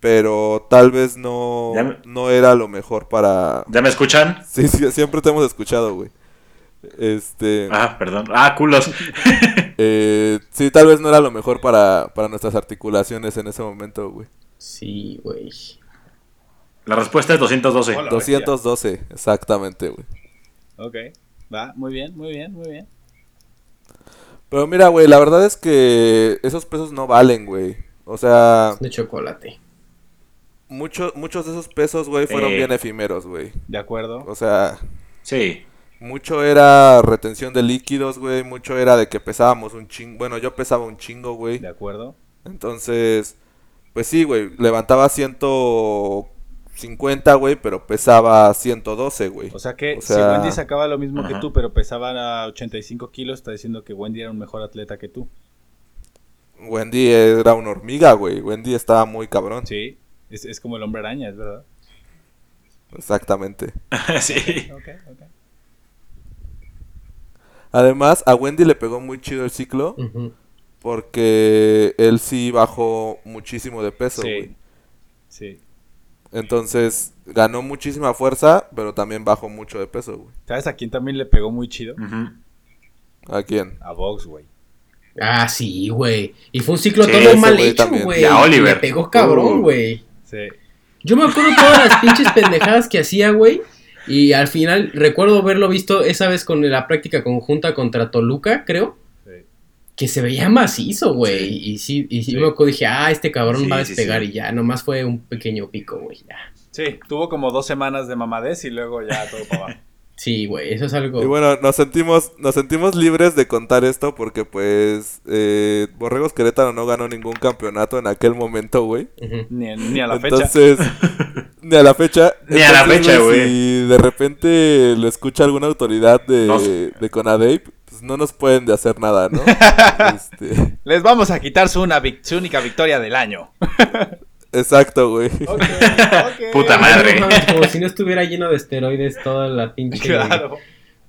Speaker 5: pero tal vez no,
Speaker 4: me-
Speaker 5: no era lo mejor para...
Speaker 4: ¿Ya me escuchan?
Speaker 5: Sí, sí, siempre te hemos escuchado, güey. Este...
Speaker 4: Ah, perdón. Ah, culos.
Speaker 5: eh, sí, tal vez no era lo mejor para, para nuestras articulaciones en ese momento, güey.
Speaker 6: Sí, güey.
Speaker 4: La respuesta es 212.
Speaker 7: Hola.
Speaker 5: 212, exactamente, güey.
Speaker 7: Ok. Va, muy bien, muy bien, muy bien.
Speaker 5: Pero mira, güey, la verdad es que esos pesos no valen, güey. O sea,
Speaker 6: De chocolate.
Speaker 5: muchos muchos de esos pesos, güey, fueron
Speaker 4: Eh.
Speaker 5: bien efímeros, güey.
Speaker 7: De acuerdo.
Speaker 5: O sea,
Speaker 4: Sí.
Speaker 5: Mucho era retención de líquidos, güey. Mucho era de que pesábamos un chingo. Bueno, yo pesaba un chingo, güey.
Speaker 7: ¿De acuerdo?
Speaker 5: Entonces, pues sí, güey. Levantaba 150, güey, pero pesaba 112, güey.
Speaker 7: O sea que
Speaker 5: O
Speaker 7: si Wendy sacaba lo mismo que tú, pero pesaba a 85 kilos, está diciendo que Wendy era un mejor atleta que tú.
Speaker 5: Wendy era una hormiga, güey. Wendy estaba muy cabrón.
Speaker 7: Sí, es, es como el hombre araña, es verdad.
Speaker 5: Exactamente.
Speaker 4: sí.
Speaker 7: Ok, ok.
Speaker 5: Además, a Wendy le pegó muy chido el ciclo
Speaker 6: Ujú.
Speaker 5: Porque él sí bajó muchísimo de peso,
Speaker 7: Sí,
Speaker 5: güey.
Speaker 7: sí.
Speaker 5: Entonces, ganó muchísima fuerza, pero también bajó mucho de peso, güey.
Speaker 7: ¿Sabes a quién también le pegó muy chido?
Speaker 5: ¿A quién?
Speaker 7: A Vox, güey.
Speaker 6: Ah, sí, güey. Y fue un ciclo
Speaker 4: Sí,
Speaker 6: todo mal hecho, güey.
Speaker 4: A Oliver.
Speaker 6: Le pegó cabrón,
Speaker 5: Uh.
Speaker 6: güey.
Speaker 7: Sí.
Speaker 6: Yo me acuerdo todas las pinches pendejadas que hacía, güey. Y al final recuerdo haberlo visto esa vez con la práctica conjunta contra Toluca, creo. Que se veía macizo, güey. Y sí, y sí,
Speaker 7: Sí.
Speaker 6: me acuerdo, dije, ah, este cabrón
Speaker 4: Sí,
Speaker 6: va a despegar.
Speaker 4: sí.
Speaker 6: Y ya, nomás fue un pequeño pico, güey. Ya.
Speaker 7: Sí, tuvo como dos semanas de mamadez y luego ya todo para abajo.
Speaker 6: Sí, güey, eso es algo.
Speaker 5: Y bueno, nos sentimos, nos sentimos libres de contar esto porque pues eh, Borregos Querétaro no ganó ningún campeonato en aquel momento, güey.
Speaker 7: Ni, ni a la fecha.
Speaker 5: Entonces, ni a la fecha.
Speaker 4: Ni a la fecha, güey.
Speaker 5: Si de repente lo escucha alguna autoridad de,
Speaker 4: Nos-
Speaker 5: de Conadeip, pues no nos pueden de hacer nada, ¿no? Este,
Speaker 7: Les vamos a quitar su, una vic- su única victoria del año.
Speaker 5: exacto, güey.
Speaker 4: Puta
Speaker 6: No
Speaker 4: madre.
Speaker 6: como si no estuviera lleno de esteroides toda la pinche
Speaker 7: Claro.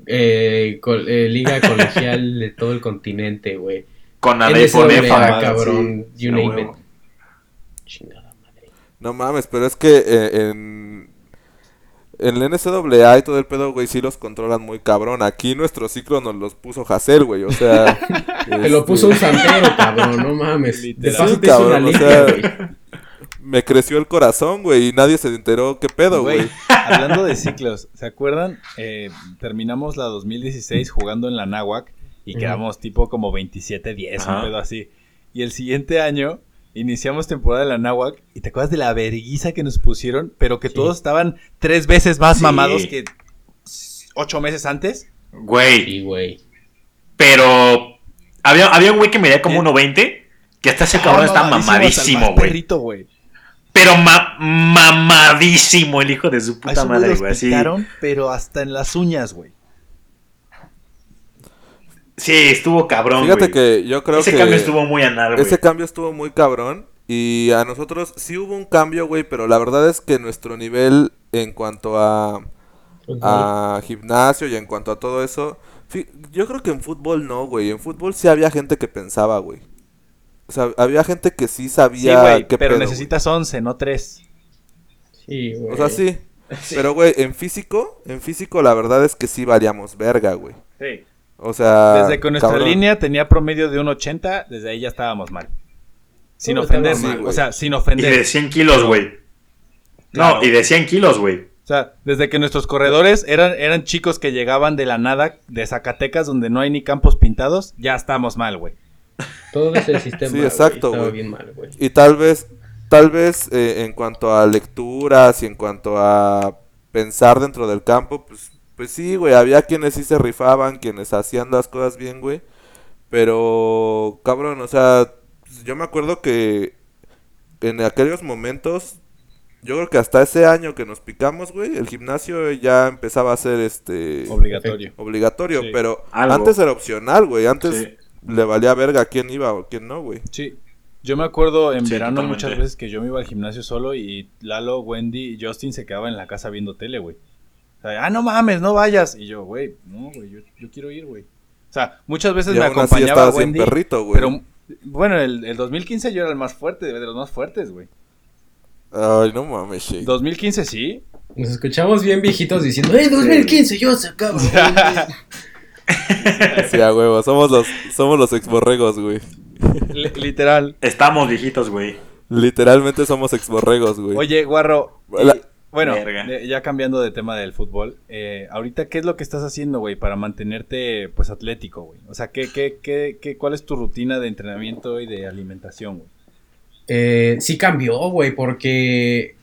Speaker 6: eh, col- eh, liga colegial de todo el continente, güey.
Speaker 4: Con Adeponefa.
Speaker 6: cabrón,
Speaker 4: Sí,
Speaker 6: you
Speaker 4: a
Speaker 6: name
Speaker 4: huevo.
Speaker 6: it. Chingada madre.
Speaker 5: No mames, pero es que eh, en, en el NCAA y todo el pedo, güey, sí los controlan muy cabrón. Aquí nuestro ciclo nos los puso Hassel, güey, o sea...
Speaker 6: Me lo
Speaker 5: este,
Speaker 6: puso un santero, cabrón, no mames. De
Speaker 5: Sí,
Speaker 6: te
Speaker 5: cabrón, o sea,
Speaker 6: güey.
Speaker 5: Me creció el corazón, güey, y nadie se enteró qué pedo, güey.
Speaker 7: hablando de ciclos, ¿se acuerdan? Eh, terminamos la 2016 jugando en la Náhuac y quedamos tipo como 27-10, un pedo así. Y el siguiente año iniciamos temporada en la Náhuac y te acuerdas de la verguiza que nos pusieron, pero que
Speaker 6: Sí.
Speaker 7: todos estaban tres veces más
Speaker 4: Sí.
Speaker 7: mamados que ocho meses antes.
Speaker 4: Güey.
Speaker 6: Sí, güey.
Speaker 4: Pero había, había un güey que medía como 1.20. Que hasta ese cabrón
Speaker 7: Ah,
Speaker 4: está
Speaker 7: mamadísimo,
Speaker 4: güey.
Speaker 7: perrito, güey.
Speaker 4: Pero ma- mamadísimo el hijo de su puta madre, güey. Así.
Speaker 7: pero hasta en las uñas, güey.
Speaker 4: Sí, estuvo cabrón,
Speaker 5: Fíjate
Speaker 4: güey.
Speaker 5: que yo creo
Speaker 4: Ese
Speaker 5: que
Speaker 4: cambio estuvo muy anal, güey.
Speaker 5: ese cambio estuvo muy cabrón y a nosotros sí hubo un cambio, güey, pero la verdad es que nuestro nivel en cuanto a, a gimnasio y en cuanto a todo eso, yo creo que en fútbol no, güey. En fútbol sí había gente que pensaba, güey. O sea, había gente que sí
Speaker 7: Sí,
Speaker 5: sabía
Speaker 7: güey,
Speaker 5: qué
Speaker 7: pero
Speaker 5: pedo,
Speaker 7: necesitas 11, no 3.
Speaker 6: Sí, güey.
Speaker 5: güey. O sea, sí. Pero, güey, en físico, en físico la verdad es que sí valíamos verga, güey.
Speaker 7: Sí.
Speaker 5: O sea,
Speaker 7: Desde que nuestra
Speaker 5: cabrón.
Speaker 7: línea tenía promedio de un 80, desde ahí ya estábamos mal. Sin
Speaker 6: No,
Speaker 7: ofender, o sea, sin
Speaker 4: Y de
Speaker 7: ofender.
Speaker 4: 100 kilos, güey. No,
Speaker 7: Claro.
Speaker 4: y de 100 kilos, güey.
Speaker 7: O sea, desde que nuestros corredores eran, eran chicos que llegaban de la nada, de Zacatecas, donde no hay ni campos pintados, ya estamos mal, güey.
Speaker 6: Todo ese sistema
Speaker 5: Sí, exacto,
Speaker 6: estaba
Speaker 5: güey.
Speaker 6: bien mal, güey.
Speaker 5: Y tal vez, tal vez eh, en cuanto a lecturas y en cuanto a pensar dentro del campo, pues, pues sí, güey, había quienes sí se rifaban, quienes hacían las cosas bien, güey. Pero, cabrón, o sea, yo me acuerdo que en aquellos momentos, yo creo que hasta ese año que nos picamos, güey, el gimnasio ya empezaba a ser este
Speaker 7: Obligatorio.
Speaker 5: obligatorio,
Speaker 7: Sí.
Speaker 5: pero
Speaker 4: Algo.
Speaker 5: antes era opcional, güey, antes
Speaker 4: Sí.
Speaker 5: le valía verga quién iba o quién no, güey.
Speaker 7: Sí. Yo me acuerdo en
Speaker 4: Sí,
Speaker 7: verano
Speaker 4: totalmente.
Speaker 7: muchas veces que yo me iba al gimnasio solo y Lalo, Wendy y Justin se quedaban en la casa viendo tele, güey. O sea, ah, no mames, no vayas. Y yo, güey, no, güey, yo, yo quiero ir, güey. O sea, muchas veces
Speaker 5: Y
Speaker 7: me
Speaker 5: aún así
Speaker 7: acompañaba
Speaker 5: bien
Speaker 7: Wendy.
Speaker 5: perrito, güey.
Speaker 7: Pero, bueno, el, el 2015 yo era el más fuerte, de los más fuertes, güey.
Speaker 5: Ay, no mames, Shake.
Speaker 7: 2015 sí.
Speaker 6: Nos escuchamos bien viejitos diciendo, ¡eh, 2015! Yo se acabo.
Speaker 5: Sí, a huevo. Somos los, somos los exborregos, güey.
Speaker 7: Li- literal.
Speaker 4: Estamos viejitos, güey.
Speaker 5: Literalmente somos exborregos, güey.
Speaker 7: Oye, Guarro.
Speaker 5: La-
Speaker 7: bueno, de- ya cambiando de tema del fútbol, eh, ahorita, ¿qué es lo que estás haciendo, güey, para mantenerte, pues, atlético, güey? O sea, ¿qué, qué, qué, qué, ¿cuál es tu rutina de entrenamiento y de alimentación, güey?
Speaker 6: Eh, sí cambió, güey, porque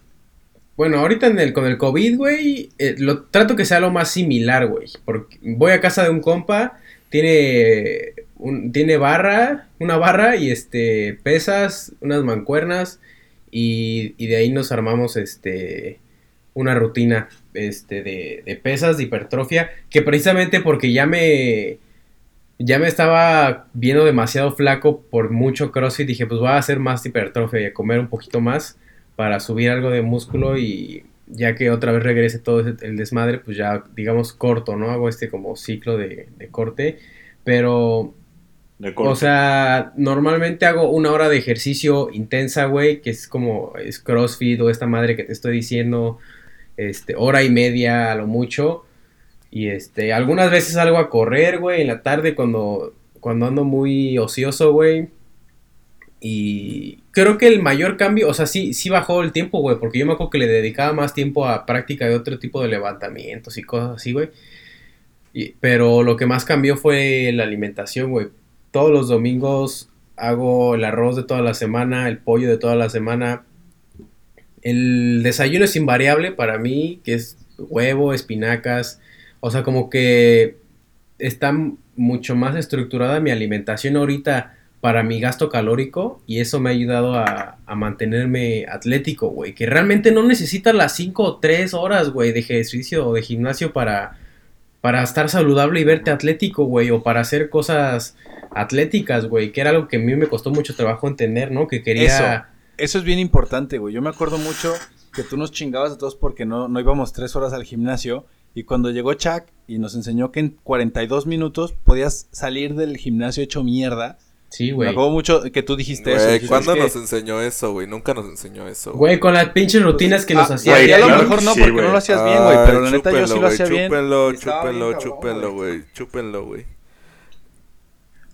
Speaker 6: Bueno, ahorita en el, con el COVID, güey, eh, lo trato que sea lo más similar, güey. Porque voy a casa de un compa, tiene, un, tiene barra, una barra y este, pesas, unas mancuernas y, y de ahí nos armamos este, una rutina este, de, de pesas, de hipertrofia, que precisamente porque ya me, ya me estaba viendo demasiado flaco por mucho crossfit, dije, pues voy a hacer más hipertrofia y a comer un poquito más para subir algo de músculo y ya que otra vez regrese todo ese- el desmadre, pues ya digamos corto, ¿no? Hago este como ciclo de, de corte, pero,
Speaker 4: De corte.
Speaker 6: o sea, normalmente hago una hora de ejercicio intensa, güey, que es como es CrossFit o esta madre que te estoy diciendo, este, hora y media a lo mucho. Y este, algunas veces salgo a correr, güey, en la tarde cuando, cuando ando muy ocioso, güey. Y creo que el mayor cambio, o sea, sí, sí bajó el tiempo, güey, porque yo me acuerdo que le dedicaba más tiempo a práctica de otro tipo de levantamientos y cosas así, güey. Pero lo que más cambió fue la alimentación, güey. Todos los domingos hago el arroz de toda la semana, el pollo de toda la semana. El desayuno es invariable para mí, que es huevo, espinacas. O sea, como que está mucho más estructurada mi alimentación ahorita para mi gasto calórico y eso me ha ayudado a, mantenerme atlético, güey. Que realmente no necesitas las 5 o 3 horas, güey, de ejercicio o de gimnasio para, para estar saludable y verte atlético, güey, o para hacer cosas atléticas, güey, que era algo que a mí me costó mucho trabajo entender, ¿no? Que quería...
Speaker 7: es bien importante, güey. Yo me acuerdo mucho que tú nos chingabas a todos porque no, no íbamos tres horas al gimnasio. Y cuando llegó Chuck y nos enseñó que en 42 minutos podías salir del gimnasio hecho mierda.
Speaker 6: Sí,
Speaker 7: Me
Speaker 6: güey.
Speaker 7: acuerdo mucho que tú dijiste eso.
Speaker 5: Güey, ¿cuándo
Speaker 7: "Es que-
Speaker 5: nos enseñó eso, güey? Nunca nos enseñó eso.
Speaker 6: Güey, con las pinches rutinas que nos
Speaker 7: Ah,
Speaker 6: hacía.
Speaker 7: y a
Speaker 4: güey,
Speaker 7: lo mejor no,
Speaker 4: sí,
Speaker 7: porque
Speaker 4: güey.
Speaker 7: no lo hacías bien, güey. Pero la neta yo sí lo hacía bien.
Speaker 5: Chúpenlo,
Speaker 7: bien
Speaker 5: chúpenlo,
Speaker 7: cabrón,
Speaker 5: chúpenlo, güey. Chúpenlo, güey.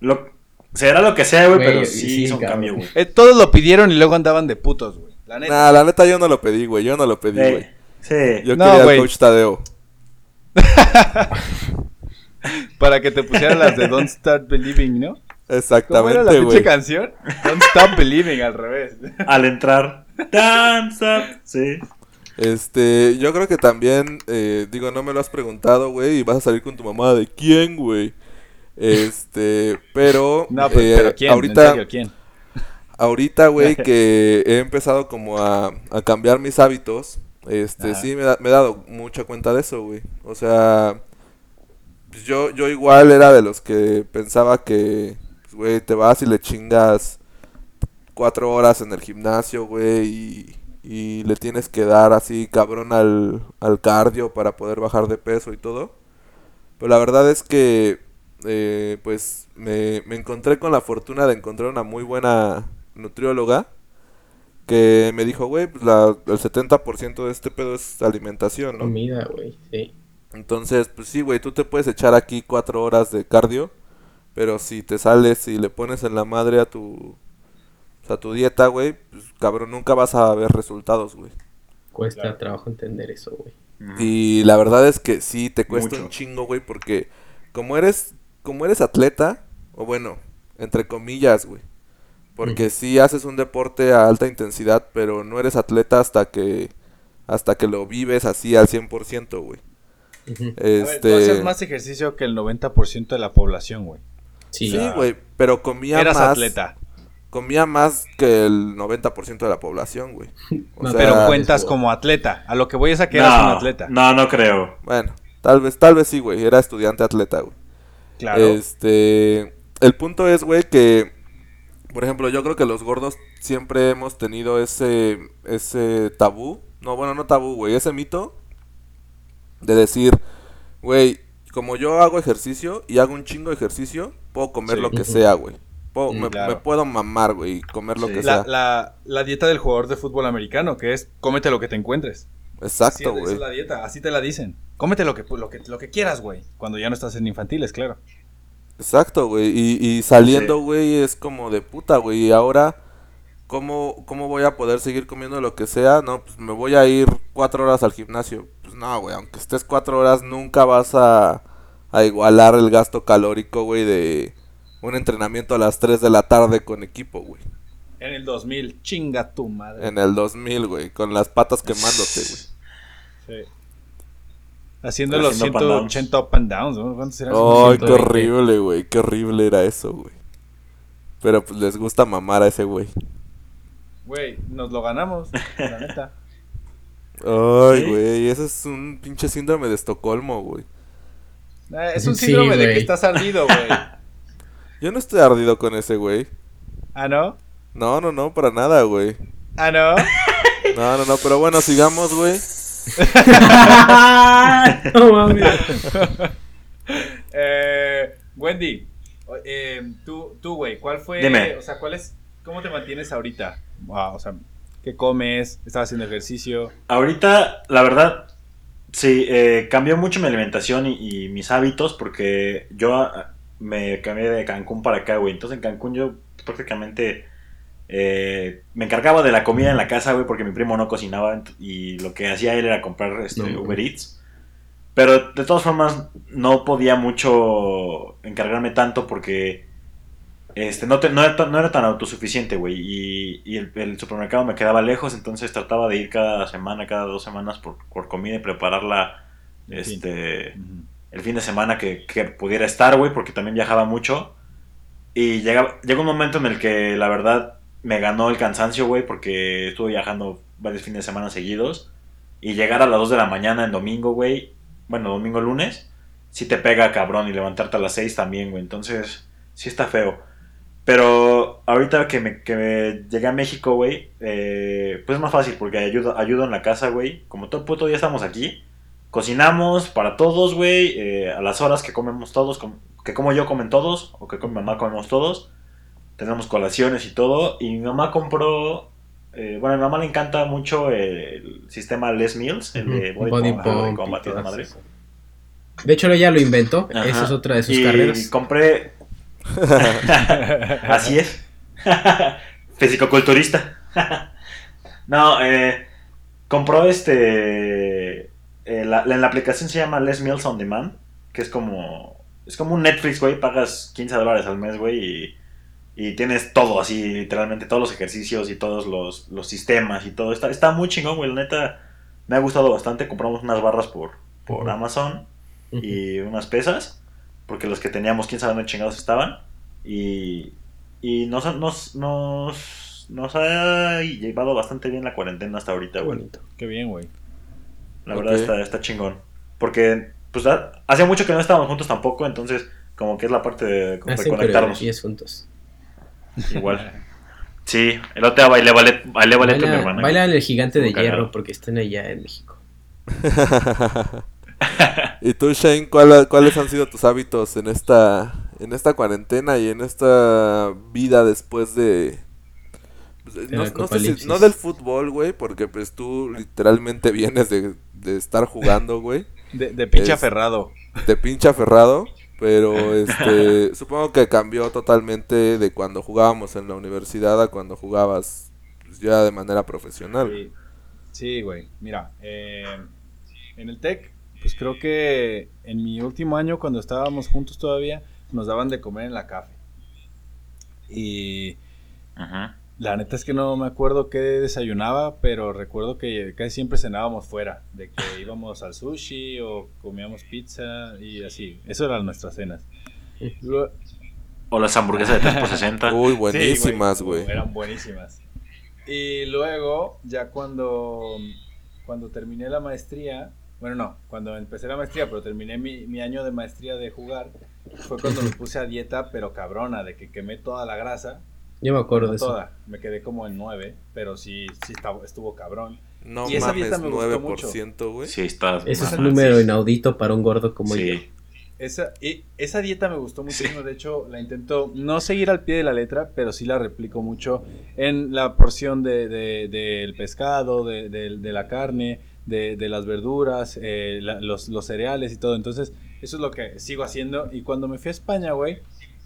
Speaker 4: Lo- será lo que sea, güey,
Speaker 6: Güey,
Speaker 4: pero
Speaker 6: sí,
Speaker 4: sí hizo un
Speaker 6: cabrón.
Speaker 4: cambio, güey.
Speaker 7: Eh, todos lo pidieron y luego andaban de putos, güey. La neta.
Speaker 5: Nah, la neta yo no lo pedí, güey. Yo no lo pedí, güey.
Speaker 4: sí.
Speaker 5: Yo
Speaker 7: No,
Speaker 5: quería
Speaker 7: güey.
Speaker 5: al coach Tadeo.
Speaker 7: Para que te pusieran las de Don't Start Believing, ¿no? ¿Cómo era la
Speaker 5: Exactamente,
Speaker 7: pinche
Speaker 5: güey.
Speaker 7: canción? Don't Stop Believing, al revés.
Speaker 4: Al entrar. Dance up. Sí.
Speaker 5: Este, yo creo que también, eh, digo, no me lo has preguntado, güey, y vas a salir con tu mamá de quién, güey. Este, pero,
Speaker 7: No, pues,
Speaker 5: eh,
Speaker 7: pero ¿quién?
Speaker 5: ahorita,
Speaker 7: ¿En serio, quién?
Speaker 5: ahorita, güey, que he empezado como a, a cambiar mis hábitos, este,
Speaker 7: Ajá.
Speaker 5: sí me, da- me he dado mucha cuenta de eso, güey. O sea, pues yo, yo igual era de los que pensaba que, pues, güey, te vas y le chingas cuatro horas en el gimnasio, güey, y, y le tienes que dar así cabrón al, al cardio para poder bajar de peso y todo. Pero la verdad es que, eh, pues, me, me encontré con la fortuna de encontrar una muy buena nutrióloga que me dijo, güey, pues la, el 70% de este pedo es alimentación, ¿no?
Speaker 6: Comida, güey, sí.
Speaker 5: Entonces, pues sí, güey, tú te puedes echar aquí cuatro horas de cardio, pero si te sales y le pones en la madre a tu, a tu dieta, güey, pues cabrón, nunca vas a ver resultados, güey.
Speaker 6: Cuesta trabajo entender eso, güey.
Speaker 5: Y la verdad es que sí, te cuesta
Speaker 4: Mucho.
Speaker 5: un chingo, güey, porque como eres, como eres atleta, o bueno, entre comillas, güey. Porque sí haces un deporte a alta intensidad, pero no eres atleta hasta que hasta que lo vives así al 100%, güey.
Speaker 6: Ujú.
Speaker 7: A ver,
Speaker 5: Este
Speaker 7: tú hacías más ejercicio que el 90% de la población, güey.
Speaker 6: Sí,
Speaker 5: Sí, güey, pero comía
Speaker 7: Eras
Speaker 5: más
Speaker 7: atleta.
Speaker 5: comía más que el 90% de la población, güey. O
Speaker 6: No,
Speaker 5: sea,
Speaker 7: Pero cuentas
Speaker 6: eso-
Speaker 7: como atleta. A lo que voy es a que eras un atleta.
Speaker 4: no, no creo.
Speaker 5: Bueno, tal vez tal vez sí, güey, era estudiante atleta, güey.
Speaker 7: Claro.
Speaker 5: Este, el punto es, güey, que, por ejemplo, yo creo que los gordos siempre hemos tenido ese, ese tabú, no, bueno, no tabú, güey, ese mito de decir, güey, como yo hago ejercicio y hago un chingo de ejercicio, puedo comer
Speaker 7: Sí.
Speaker 5: lo que sea, güey. Puedo-
Speaker 6: Mm,
Speaker 5: me,
Speaker 7: claro.
Speaker 5: me puedo mamar, güey, y comer lo
Speaker 7: Sí.
Speaker 5: que
Speaker 7: la,
Speaker 5: sea.
Speaker 7: la, la dieta del jugador de fútbol americano, que es cómete lo que te encuentres. Así
Speaker 5: Exacto, güey.
Speaker 7: es la dieta, así te la dicen. Cómete lo que, lo que, lo que quieras, güey. Cuando ya no estás en infantiles, claro.
Speaker 5: Exacto, güey. Y, y saliendo,
Speaker 4: Sí.
Speaker 5: güey, es como de puta, güey. Y ahora, ¿cómo, ¿cómo voy a poder seguir comiendo lo que sea? No, pues me voy a ir cuatro horas al gimnasio. Pues no, güey, aunque estés cuatro horas, nunca vas a, a igualar el gasto calórico, güey, de un entrenamiento a las 3 de la tarde con equipo, güey.
Speaker 7: En el 2000, chinga tu madre.
Speaker 5: En el 2000, güey, con las patas quemándote, güey.
Speaker 7: Sí. Haciendo los
Speaker 4: Haciendo up and downs.
Speaker 7: 180 up and downs, ¿no? ¿Cuántos eran?
Speaker 5: Ay, qué
Speaker 6: 120.
Speaker 5: horrible, güey, qué horrible era eso, güey. Pero pues les gusta mamar a ese güey.
Speaker 7: Güey, nos lo ganamos, la neta.
Speaker 5: Ay,
Speaker 4: ¿Sí?
Speaker 5: güey, ese es un pinche síndrome de Estocolmo, güey.
Speaker 7: Eh, es un
Speaker 6: Sí,
Speaker 7: síndrome de que estás ardido, güey.
Speaker 5: Yo no estoy ardido con ese güey.
Speaker 7: ¿Ah, no?
Speaker 5: No, no, no, para nada, güey.
Speaker 7: ¿Ah, no?
Speaker 5: No, no, no, pero bueno, sigamos, güey.
Speaker 6: no mames.
Speaker 7: eh, Wendy, eh, tú, tú, güey, ¿cuál fue?
Speaker 4: Dime.
Speaker 7: O sea, ¿cuál es? ¿Cómo te mantienes ahorita? Wow, o sea, ¿qué comes? ¿Estás haciendo ejercicio?
Speaker 4: Ahorita, la verdad, sí, eh, cambió mucho mi alimentación y, y mis hábitos porque yo ah, me cambié de Cancún para acá, güey. Entonces en Cancún yo prácticamente eh, me encargaba de la comida en la casa, güey, porque mi primo no cocinaba y lo que hacía él era comprar este,
Speaker 6: No.
Speaker 4: Uber Eats. Pero de todas formas no podía mucho encargarme tanto porque este, no, te- no, era, tan- no era tan autosuficiente, güey. Y, y el, el supermercado me quedaba lejos, entonces trataba de ir cada semana, cada dos semanas por, por comida y prepararla
Speaker 7: fin.
Speaker 4: este,
Speaker 7: Ujú.
Speaker 4: el fin de semana que, que pudiera estar, güey, porque también viajaba mucho. Y llega, llegó un momento en el que la verdad me ganó el cansancio, güey, porque estuve viajando varios fines de semana seguidos. Y llegar a las 2 de la mañana en domingo, güey, bueno, domingo, lunes, sí te pega cabrón. Y levantarte a las 6 también, güey. Entonces, sí está feo. Pero ahorita que me, que llegué a México, güey, eh, pues es más fácil porque ayudo, ayudo en la casa, güey. Como todo puto día estamos aquí, cocinamos para todos, güey, eh, a las horas que comemos todos, que como yo comen todos, o que con mi mamá comemos todos. Tenemos colaciones y todo. Y mi mamá compró, eh, bueno, a mi mamá le encanta mucho el sistema Les Meals, el de Body,
Speaker 6: Body
Speaker 4: Pump, Body
Speaker 6: Pump y
Speaker 4: Combat y esa
Speaker 6: todas
Speaker 4: madre.
Speaker 6: esas. De hecho, ya lo inventó.
Speaker 4: Ajá.
Speaker 6: Esa es otra de sus
Speaker 4: y
Speaker 6: carreras.
Speaker 4: compré. Así es. Fisicoculturista. no, eh, compró este. eh, la, en la aplicación se llama Les Meals on Demand. Que es como. Es como un Netflix, güey. Pagas 15 dólares al mes, güey. Y, y tienes todo así, literalmente. Todos los ejercicios y todos los, los sistemas y todo. Está, está muy chingón, güey. La neta. Me ha gustado bastante. Compramos unas barras por, por. Amazon y unas pesas, porque los que teníamos, quién sabe dónde chingados estaban, y, y nos, nos, nos, nos ha llevado bastante bien la cuarentena hasta ahorita,
Speaker 6: Qué
Speaker 4: güey.
Speaker 6: bonito.
Speaker 7: Qué bien, güey.
Speaker 4: La verdad está, está chingón. Porque, pues, ha- hace mucho que no estábamos juntos tampoco, entonces, como que es la parte de
Speaker 6: Hacen
Speaker 4: reconectarnos.
Speaker 6: juntos.
Speaker 4: Igual. Sí, el otro baile ballet, baile ballet con mi
Speaker 6: Baila,
Speaker 4: hermana.
Speaker 6: bailan el gigante de
Speaker 4: cagado.
Speaker 6: hierro porque están allá en México.
Speaker 5: ¿Y tú, Shane, cuál- cuáles han sido tus hábitos en esta, en esta cuarentena y en esta vida después de... pues, No,
Speaker 6: la
Speaker 5: no sé si-
Speaker 6: apocalipsis.
Speaker 5: no del fútbol, güey, porque pues tú literalmente vienes de, de estar jugando, güey,
Speaker 7: De, de pinche
Speaker 5: Es-
Speaker 7: aferrado.
Speaker 5: de pinche aferrado, pero este, supongo que cambió totalmente de cuando jugábamos en la universidad a cuando jugabas ya de manera profesional.
Speaker 7: Sí, Sí, güey. Mira, eh, en el TEC, pues creo que en mi último año, cuando estábamos juntos todavía, nos daban de comer en la café. Y
Speaker 4: Ajá.
Speaker 7: La neta es que no me acuerdo qué desayunaba, pero recuerdo que casi siempre cenábamos fuera, de que íbamos al sushi o comíamos pizza y así. Eso eran nuestras cenas. Luego-
Speaker 4: O las hamburguesas de 3 por 60
Speaker 5: Uy, buenísimas, güey.
Speaker 7: Eran buenísimas. Y luego, ya cuando, cuando terminé la maestría, bueno, no, cuando empecé la maestría, pero terminé mi, mi año de maestría de jugar, fue cuando me puse a dieta, pero cabrona, de que quemé toda la grasa.
Speaker 6: Yo me acuerdo
Speaker 7: No
Speaker 6: de eso.
Speaker 7: me quedé como en 9, pero sí, sí estaba- estuvo cabrón.
Speaker 5: No
Speaker 7: Y esa
Speaker 5: mames,
Speaker 7: dieta me gustó mucho.
Speaker 5: 9%, güey.
Speaker 4: Sí, estás.
Speaker 6: Ese es un número inaudito para un gordo como yo.
Speaker 4: Sí.
Speaker 7: Esa, y esa dieta me gustó muchísimo, de hecho la intento no seguir al pie de la letra, pero sí la replico mucho en la porción de, de- del pescado, de, de- de la carne, de, de las verduras, eh, la- los, los cereales y todo. Entonces, eso es lo que sigo haciendo. Y cuando me fui a España, güey,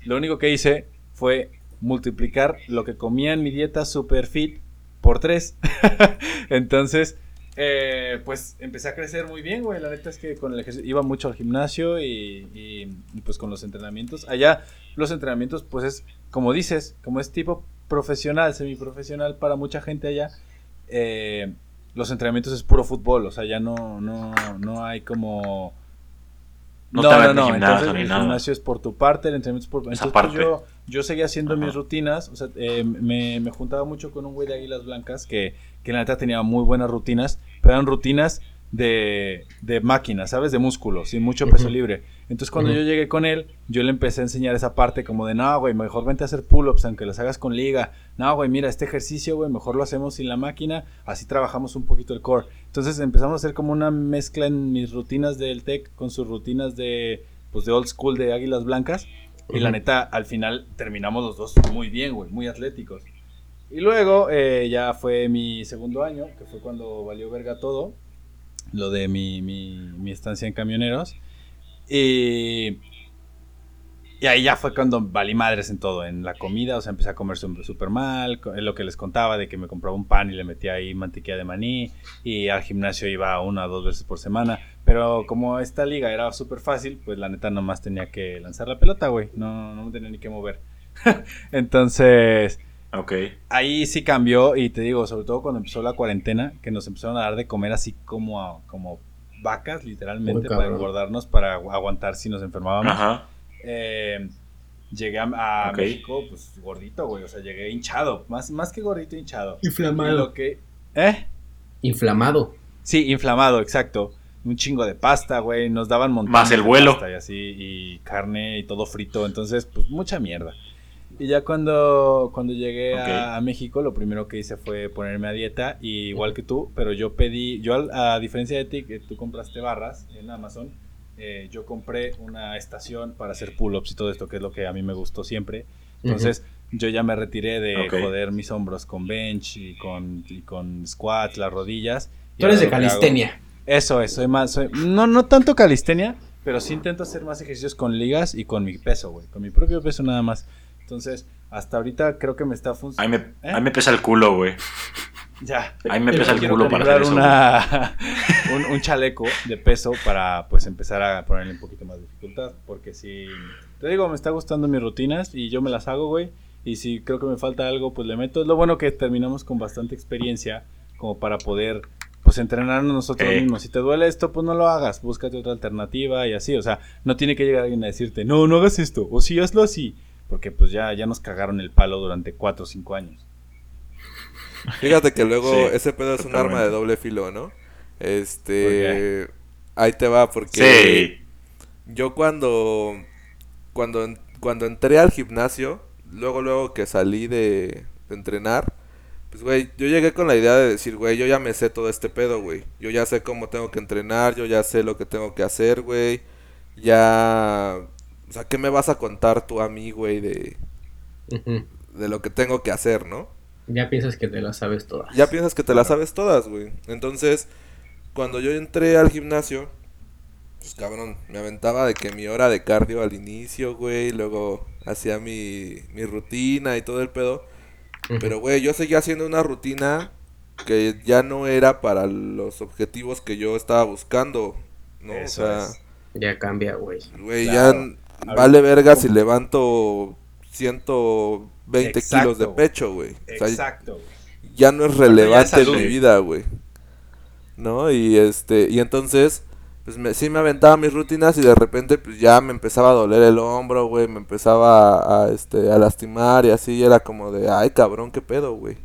Speaker 7: lo único que hice fue multiplicar lo que comía en mi dieta super fit por tres. Entonces, eh, pues empecé a crecer muy bien, güey. La neta es que con el ejercicio iba mucho al gimnasio y, y- y, pues con los entrenamientos. Allá los entrenamientos, pues es como dices, como es tipo profesional, semiprofesional para mucha gente allá, eh, los entrenamientos es puro fútbol, o sea, ya no, no, no hay como...
Speaker 4: No
Speaker 7: No,
Speaker 4: te
Speaker 7: no, entonces
Speaker 4: ni
Speaker 7: el
Speaker 4: nada.
Speaker 7: gimnasio es por tu parte, el entrenamiento es por... Entonces pues,
Speaker 4: aparte.
Speaker 7: yo, yo seguía haciendo
Speaker 4: Ajá.
Speaker 7: mis rutinas, o sea, eh, me, me juntaba mucho con un güey de Águilas Blancas que, que la neta tenía muy buenas rutinas, pero eran rutinas de, de máquina, ¿sabes? De músculo, sin mucho peso libre. Entonces cuando
Speaker 6: Ujú.
Speaker 7: yo llegué con él, yo le empecé a enseñar esa parte como de, no, güey, mejor vente a hacer pull-ups aunque los hagas con liga. No, güey, mira, este ejercicio, güey, mejor lo hacemos sin la máquina, así trabajamos un poquito el core. Entonces empezamos a hacer como una mezcla en mis rutinas del tech con sus rutinas de, pues, de old school de Águilas Blancas. Y la neta, al final terminamos los dos muy bien, güey, muy atléticos. Y luego eh, ya fue mi segundo año, que fue cuando valió verga todo, lo de mi, mi, mi estancia en camioneros. Y, y ahí ya fue cuando valí madres en todo, en la comida, o sea, empecé a comer súper mal, lo que les contaba de que me compraba un pan y le metía ahí mantequilla de maní, y al gimnasio iba una o dos veces por semana, pero como esta liga era súper fácil, pues la neta nomás tenía que lanzar la pelota, güey, no, no me tenía ni que mover. Entonces, ahí sí cambió y te digo, sobre todo cuando empezó la cuarentena, que nos empezaron a dar de comer así como, a- como vacas, literalmente, para engordarnos, para agu- aguantar si nos enfermábamos.
Speaker 4: Ajá.
Speaker 7: Eh, llegué a. México, pues gordito, güey, o sea, llegué hinchado, más, más que gordito, hinchado.
Speaker 6: Inflamado.
Speaker 7: lo que... ¿Eh?
Speaker 6: Inflamado.
Speaker 7: Sí, inflamado, exacto. Un chingo de pasta, güey. Nos daban montones
Speaker 4: Más el
Speaker 7: de
Speaker 4: vuelo.
Speaker 7: pasta y así, y carne y todo frito. Entonces, pues mucha mierda. Y ya cuando, cuando llegué a, a México, lo primero que hice fue ponerme a dieta, y igual que tú, pero yo pedí, yo al- a, diferencia de ti, que tú compraste barras en Amazon, eh, yo compré una estación para hacer pull-ups y todo esto, que es lo que a mí me gustó siempre. Entonces, yo ya me retiré de joder mis hombros con bench y con, y con squats, las rodillas. y
Speaker 6: Tú eres de calistenia.
Speaker 7: eso es, soy más, soy, no, no tanto calistenia, pero sí intento hacer más ejercicios con ligas y con mi peso, güey, con mi propio peso nada más. Entonces, hasta ahorita creo que me está
Speaker 4: Ahí
Speaker 7: funcionando.
Speaker 4: me, ahí me pesa el culo, güey.
Speaker 7: Ya.
Speaker 4: Ahí me pesa el culo para hacer eso.
Speaker 7: una- un, un chaleco de peso para pues empezar a ponerle un poquito más de dificultad. Porque si, te digo, me está gustando mis rutinas y yo me las hago, güey. Y si creo que me falta algo, pues le meto. Es lo bueno que terminamos con bastante experiencia como para poder pues entrenarnos nosotros
Speaker 4: Eh.
Speaker 7: mismos. Si te duele esto, pues no lo hagas. Búscate otra alternativa y así. O sea, no tiene que llegar alguien a decirte, no, no hagas esto. O sí, hazlo así. Porque pues ya, ya nos cagaron el palo durante 4 o 5 años.
Speaker 5: Fíjate que luego
Speaker 4: Sí,
Speaker 5: ese pedo es un arma de doble filo, ¿no? Este. Ahí te va, porque
Speaker 4: Sí.
Speaker 5: yo cuando. Cuando, cuando entré al gimnasio, luego, luego que salí de, de entrenar, pues, güey, yo llegué con la idea de decir, güey, yo ya me sé todo este pedo, güey. Yo ya sé cómo tengo que entrenar, yo ya sé lo que tengo que hacer, güey. Ya. O sea, ¿qué me vas a contar tú a mí, güey, de, de lo que tengo que hacer, no?
Speaker 6: Ya piensas que te la sabes todas.
Speaker 5: Ya piensas que te las sabes todas, güey. Entonces, cuando yo entré al gimnasio, pues cabrón, me aventaba de que mi hora de cardio al inicio, güey, luego hacía mi, mi rutina y todo el pedo. Pero, güey, yo seguía haciendo una rutina que ya no era para los objetivos que yo estaba buscando, ¿no?
Speaker 7: Eso
Speaker 5: o sea,
Speaker 7: es.
Speaker 6: Ya cambia, güey.
Speaker 5: güey,
Speaker 7: Claro.
Speaker 5: ya vale verga si levanto 120
Speaker 7: Exacto,
Speaker 5: kilos de pecho, güey. O sea,
Speaker 7: Exacto.
Speaker 5: ya no es relevante en mi vida, güey. ¿No? Y este, y entonces, pues me, sí me aventaba mis rutinas y de repente pues ya me empezaba a doler el hombro, güey, me empezaba a, a, este, a lastimar y así, y era como de, ay cabrón, qué pedo, güey.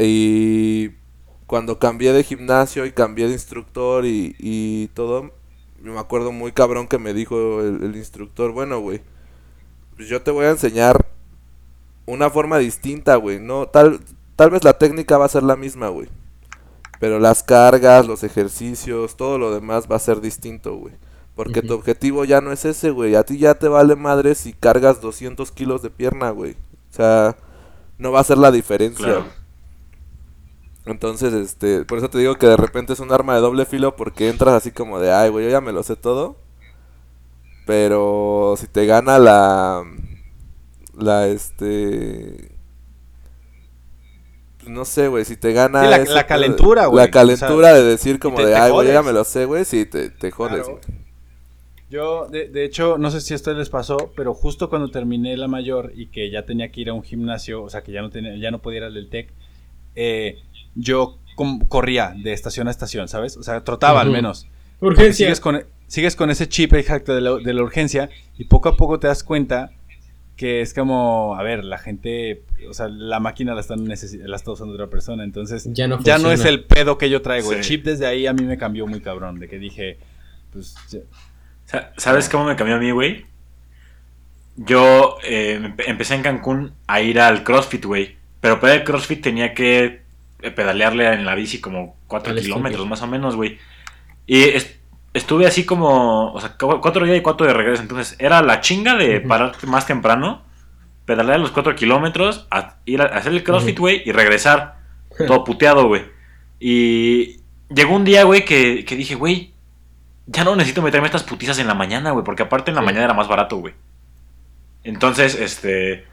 Speaker 5: Y cuando cambié de gimnasio y cambié de instructor y, y todo, me acuerdo muy cabrón que me dijo el, el instructor, bueno, güey, pues yo te voy a enseñar una forma distinta, güey. No, tal, tal vez la técnica va a ser la misma, güey. Pero las cargas, los ejercicios, todo lo demás va a ser distinto, güey. Porque tu objetivo ya no es ese, güey. A ti ya te vale madre si cargas 200 kilos de pierna, güey. O sea, no va a ser la diferencia.
Speaker 4: Claro.
Speaker 5: Entonces, este, por eso te digo que de repente es un arma de doble filo porque entras así como de, ay, güey, yo ya me lo sé todo. Pero si te gana la, la, este, no sé, güey, si te gana
Speaker 7: Sí, la-
Speaker 5: ese
Speaker 7: la
Speaker 5: pedo-
Speaker 7: calentura, güey,
Speaker 5: La calentura
Speaker 7: o sea,
Speaker 5: de decir como
Speaker 7: te-
Speaker 5: de,
Speaker 7: te
Speaker 5: ay, güey, ya me lo sé, güey, sí, te, te jodes,
Speaker 7: Claro. Yo, de, de hecho, no sé si ustedes les pasó, pero justo cuando terminé la mayor y que ya tenía que ir a un gimnasio, o sea, que ya no, tenía, ya no podía ir al del TEC, eh, yo corría de estación a estación, ¿sabes? O sea, trotaba al menos.
Speaker 6: Urgencia.
Speaker 7: Sigues con, sigues con ese chip exacto de la, de la urgencia y poco a poco te das cuenta que es como, a ver, la gente, o sea, la máquina la, están la está usando otra persona, entonces
Speaker 6: Ya no
Speaker 7: ya no es el pedo que yo traigo. El chip desde ahí a mí me cambió muy cabrón, de que dije, pues, ya-
Speaker 4: ¿Sabes cómo me cambió a mí, güey? Yo eh, empe- empecé en Cancún a ir al CrossFit, güey. Pero para el CrossFit tenía que pedalearle en la bici como 4
Speaker 6: Al
Speaker 4: kilómetros más o menos, güey. Y es- estuve así como, o sea, cu- cuatro días y cuatro de regreso. Entonces era la chinga de parar más temprano, pedalear los 4 kilómetros, a ir a hacer el CrossFit, güey, y regresar. Todo puteado, güey. Y llegó un día, güey, que, que dije, güey, ya no necesito meterme estas putizas en la mañana, güey, porque aparte en la
Speaker 6: Sí.
Speaker 4: mañana era más barato, güey. Entonces, este.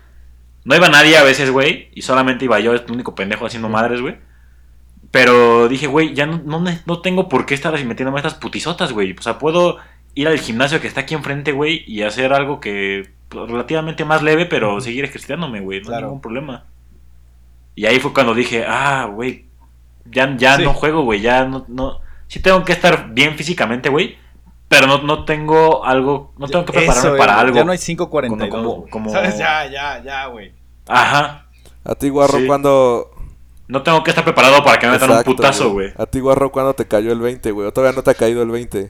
Speaker 4: No iba nadie a veces, güey, y solamente iba yo, el único pendejo haciendo madres, güey. Pero dije, güey, ya no, no, no tengo por qué estar así metiéndome estas putizotas, güey. O sea, puedo ir al gimnasio que está aquí enfrente, güey, y hacer algo que pues, relativamente más leve, pero seguir ejercitándome, güey. No hay
Speaker 7: Claro.
Speaker 4: ningún problema. Y ahí fue cuando dije, ah, güey, ya, ya
Speaker 7: Sí.
Speaker 4: no juego, güey, ya no, no... Sí tengo que estar bien físicamente, güey, pero no, no tengo algo, no tengo que prepararme
Speaker 7: Eso,
Speaker 4: para
Speaker 7: eh,
Speaker 4: algo.
Speaker 7: Ya no hay 5.42.
Speaker 4: Como- como-
Speaker 7: ¿Sabes? Ya, ya, ya, güey.
Speaker 4: Ajá.
Speaker 5: A ti, Guarro,
Speaker 4: Sí.
Speaker 5: cuando...
Speaker 4: No tengo que estar preparado para que me metan un putazo, güey.
Speaker 5: A ti, Guarro, cuando te cayó el 20, güey. O todavía no te ha caído el 20.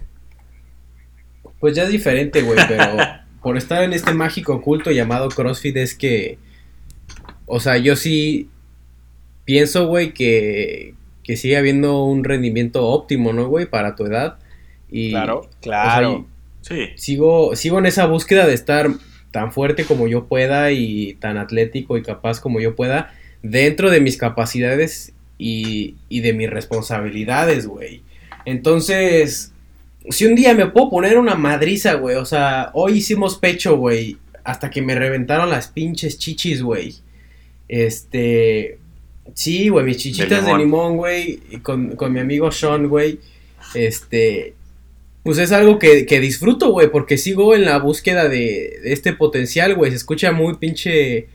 Speaker 6: Pues ya es diferente, güey, pero por estar en este mágico oculto llamado CrossFit es que, o sea, yo sí pienso, güey, que, que sigue habiendo un rendimiento óptimo, ¿no, güey? Para tu edad. Y,
Speaker 7: Claro,
Speaker 6: o sea,
Speaker 7: claro.
Speaker 4: Sí.
Speaker 6: sigo, sigo en esa búsqueda de estar tan fuerte como yo pueda y tan atlético y capaz como yo pueda dentro de mis capacidades y, y de mis responsabilidades, güey. Entonces, si un día me puedo poner una madriza, güey, o sea, hoy hicimos pecho, güey, hasta que me reventaron las pinches chichis, güey. Este, sí, güey, mis chichitas de
Speaker 4: limón.
Speaker 6: güey, con, con mi amigo Sean, güey. Este, pues es algo que, que disfruto, güey, porque sigo en la búsqueda de, de este potencial, güey. Se escucha muy pinche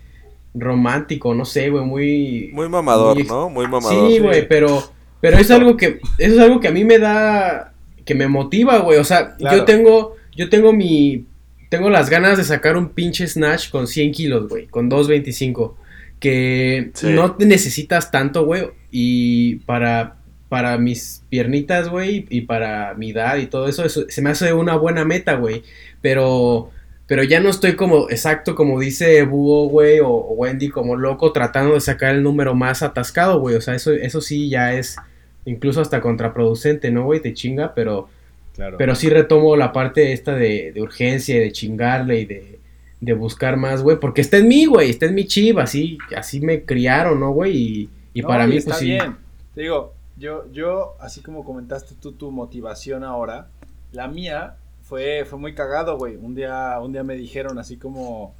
Speaker 6: romántico, no sé, güey, muy...
Speaker 5: Muy mamador,
Speaker 6: muy-
Speaker 5: ¿no? Muy mamador.
Speaker 6: Sí, güey, pero, pero es algo que, eso es algo que a mí me da, que me motiva, güey. O sea,
Speaker 7: Claro.
Speaker 6: yo tengo, yo tengo mi, tengo las ganas de sacar un pinche snatch con 100 kilos, güey, con 225. Que
Speaker 4: Sí.
Speaker 6: no te necesitas tanto, güey, y para, para mis piernitas, güey, y para mi edad y todo eso, eso se me hace una buena meta, güey. Pero, pero ya no estoy como, exacto, como dice Búho, güey, o, o Wendy, como loco, tratando de sacar el número más atascado, güey. O sea, eso, eso sí ya es incluso hasta contraproducente, ¿no, güey? Te chinga, pero,
Speaker 7: Claro.
Speaker 6: pero sí retomo la parte esta de, de urgencia y de chingarle y de, de buscar más, güey. Porque está en mí, güey, está en mi chip, así, así me criaron, ¿no, güey? Y, y
Speaker 7: No,
Speaker 6: para mí,
Speaker 7: está
Speaker 6: pues sí.
Speaker 7: bien. Te digo, yo, yo, así como comentaste tú tu motivación ahora, la mía fue, fue muy cagado, güey. Un día, un día me dijeron así como,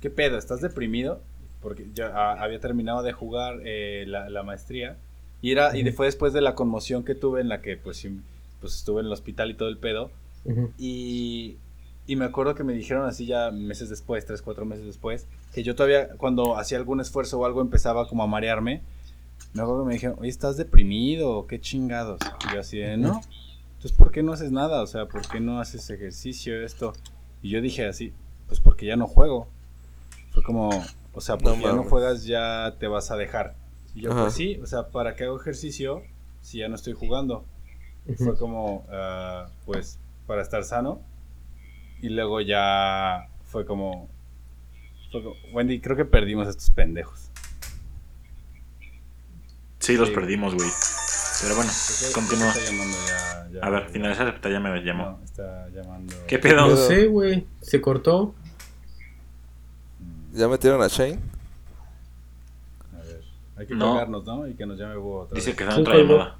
Speaker 7: ¿qué pedo? ¿Estás deprimido? Porque yo ah, había terminado de jugar eh, la, la maestría. Y, era, y fue después de la conmoción que tuve en la que pues, pues estuve en el hospital y todo el pedo. Y, y me acuerdo que me dijeron así ya meses después, tres, cuatro meses después, que yo todavía cuando hacía algún esfuerzo o algo empezaba como a marearme. Me acuerdo que me dijeron, oye, ¿estás deprimido? ¿Qué chingados? Y yo así de, no. Entonces, ¿por qué no haces nada? O sea, ¿por qué no haces ejercicio, esto? Y yo dije así, pues porque ya no juego. Fue como, o sea, porque ya no juegas, ya te vas a dejar. Y yo,
Speaker 5: Ajá.
Speaker 7: pues sí, o sea, ¿para qué hago ejercicio si ya no estoy jugando? fue como, ah, pues, para estar sano. Y luego ya fue como, fue como, Wendy, creo que perdimos a estos pendejos.
Speaker 4: Sí, los
Speaker 7: Sí.
Speaker 4: perdimos, güey. Pero bueno, continúa.
Speaker 7: está llamando ya- ya-
Speaker 4: A ver,
Speaker 7: ya-
Speaker 4: finalizar, ya me llamó.
Speaker 7: No, está llamando.
Speaker 4: ¿Qué pedo?
Speaker 6: No sé, güey, se cortó.
Speaker 5: ¿Ya metieron a Shane?
Speaker 7: A ver, hay que
Speaker 4: No.
Speaker 7: colgarnos, ¿no? Y que nos llame Búho otra
Speaker 4: Dice
Speaker 7: vez.
Speaker 4: que está en
Speaker 6: ¿Quién
Speaker 4: otra llamada.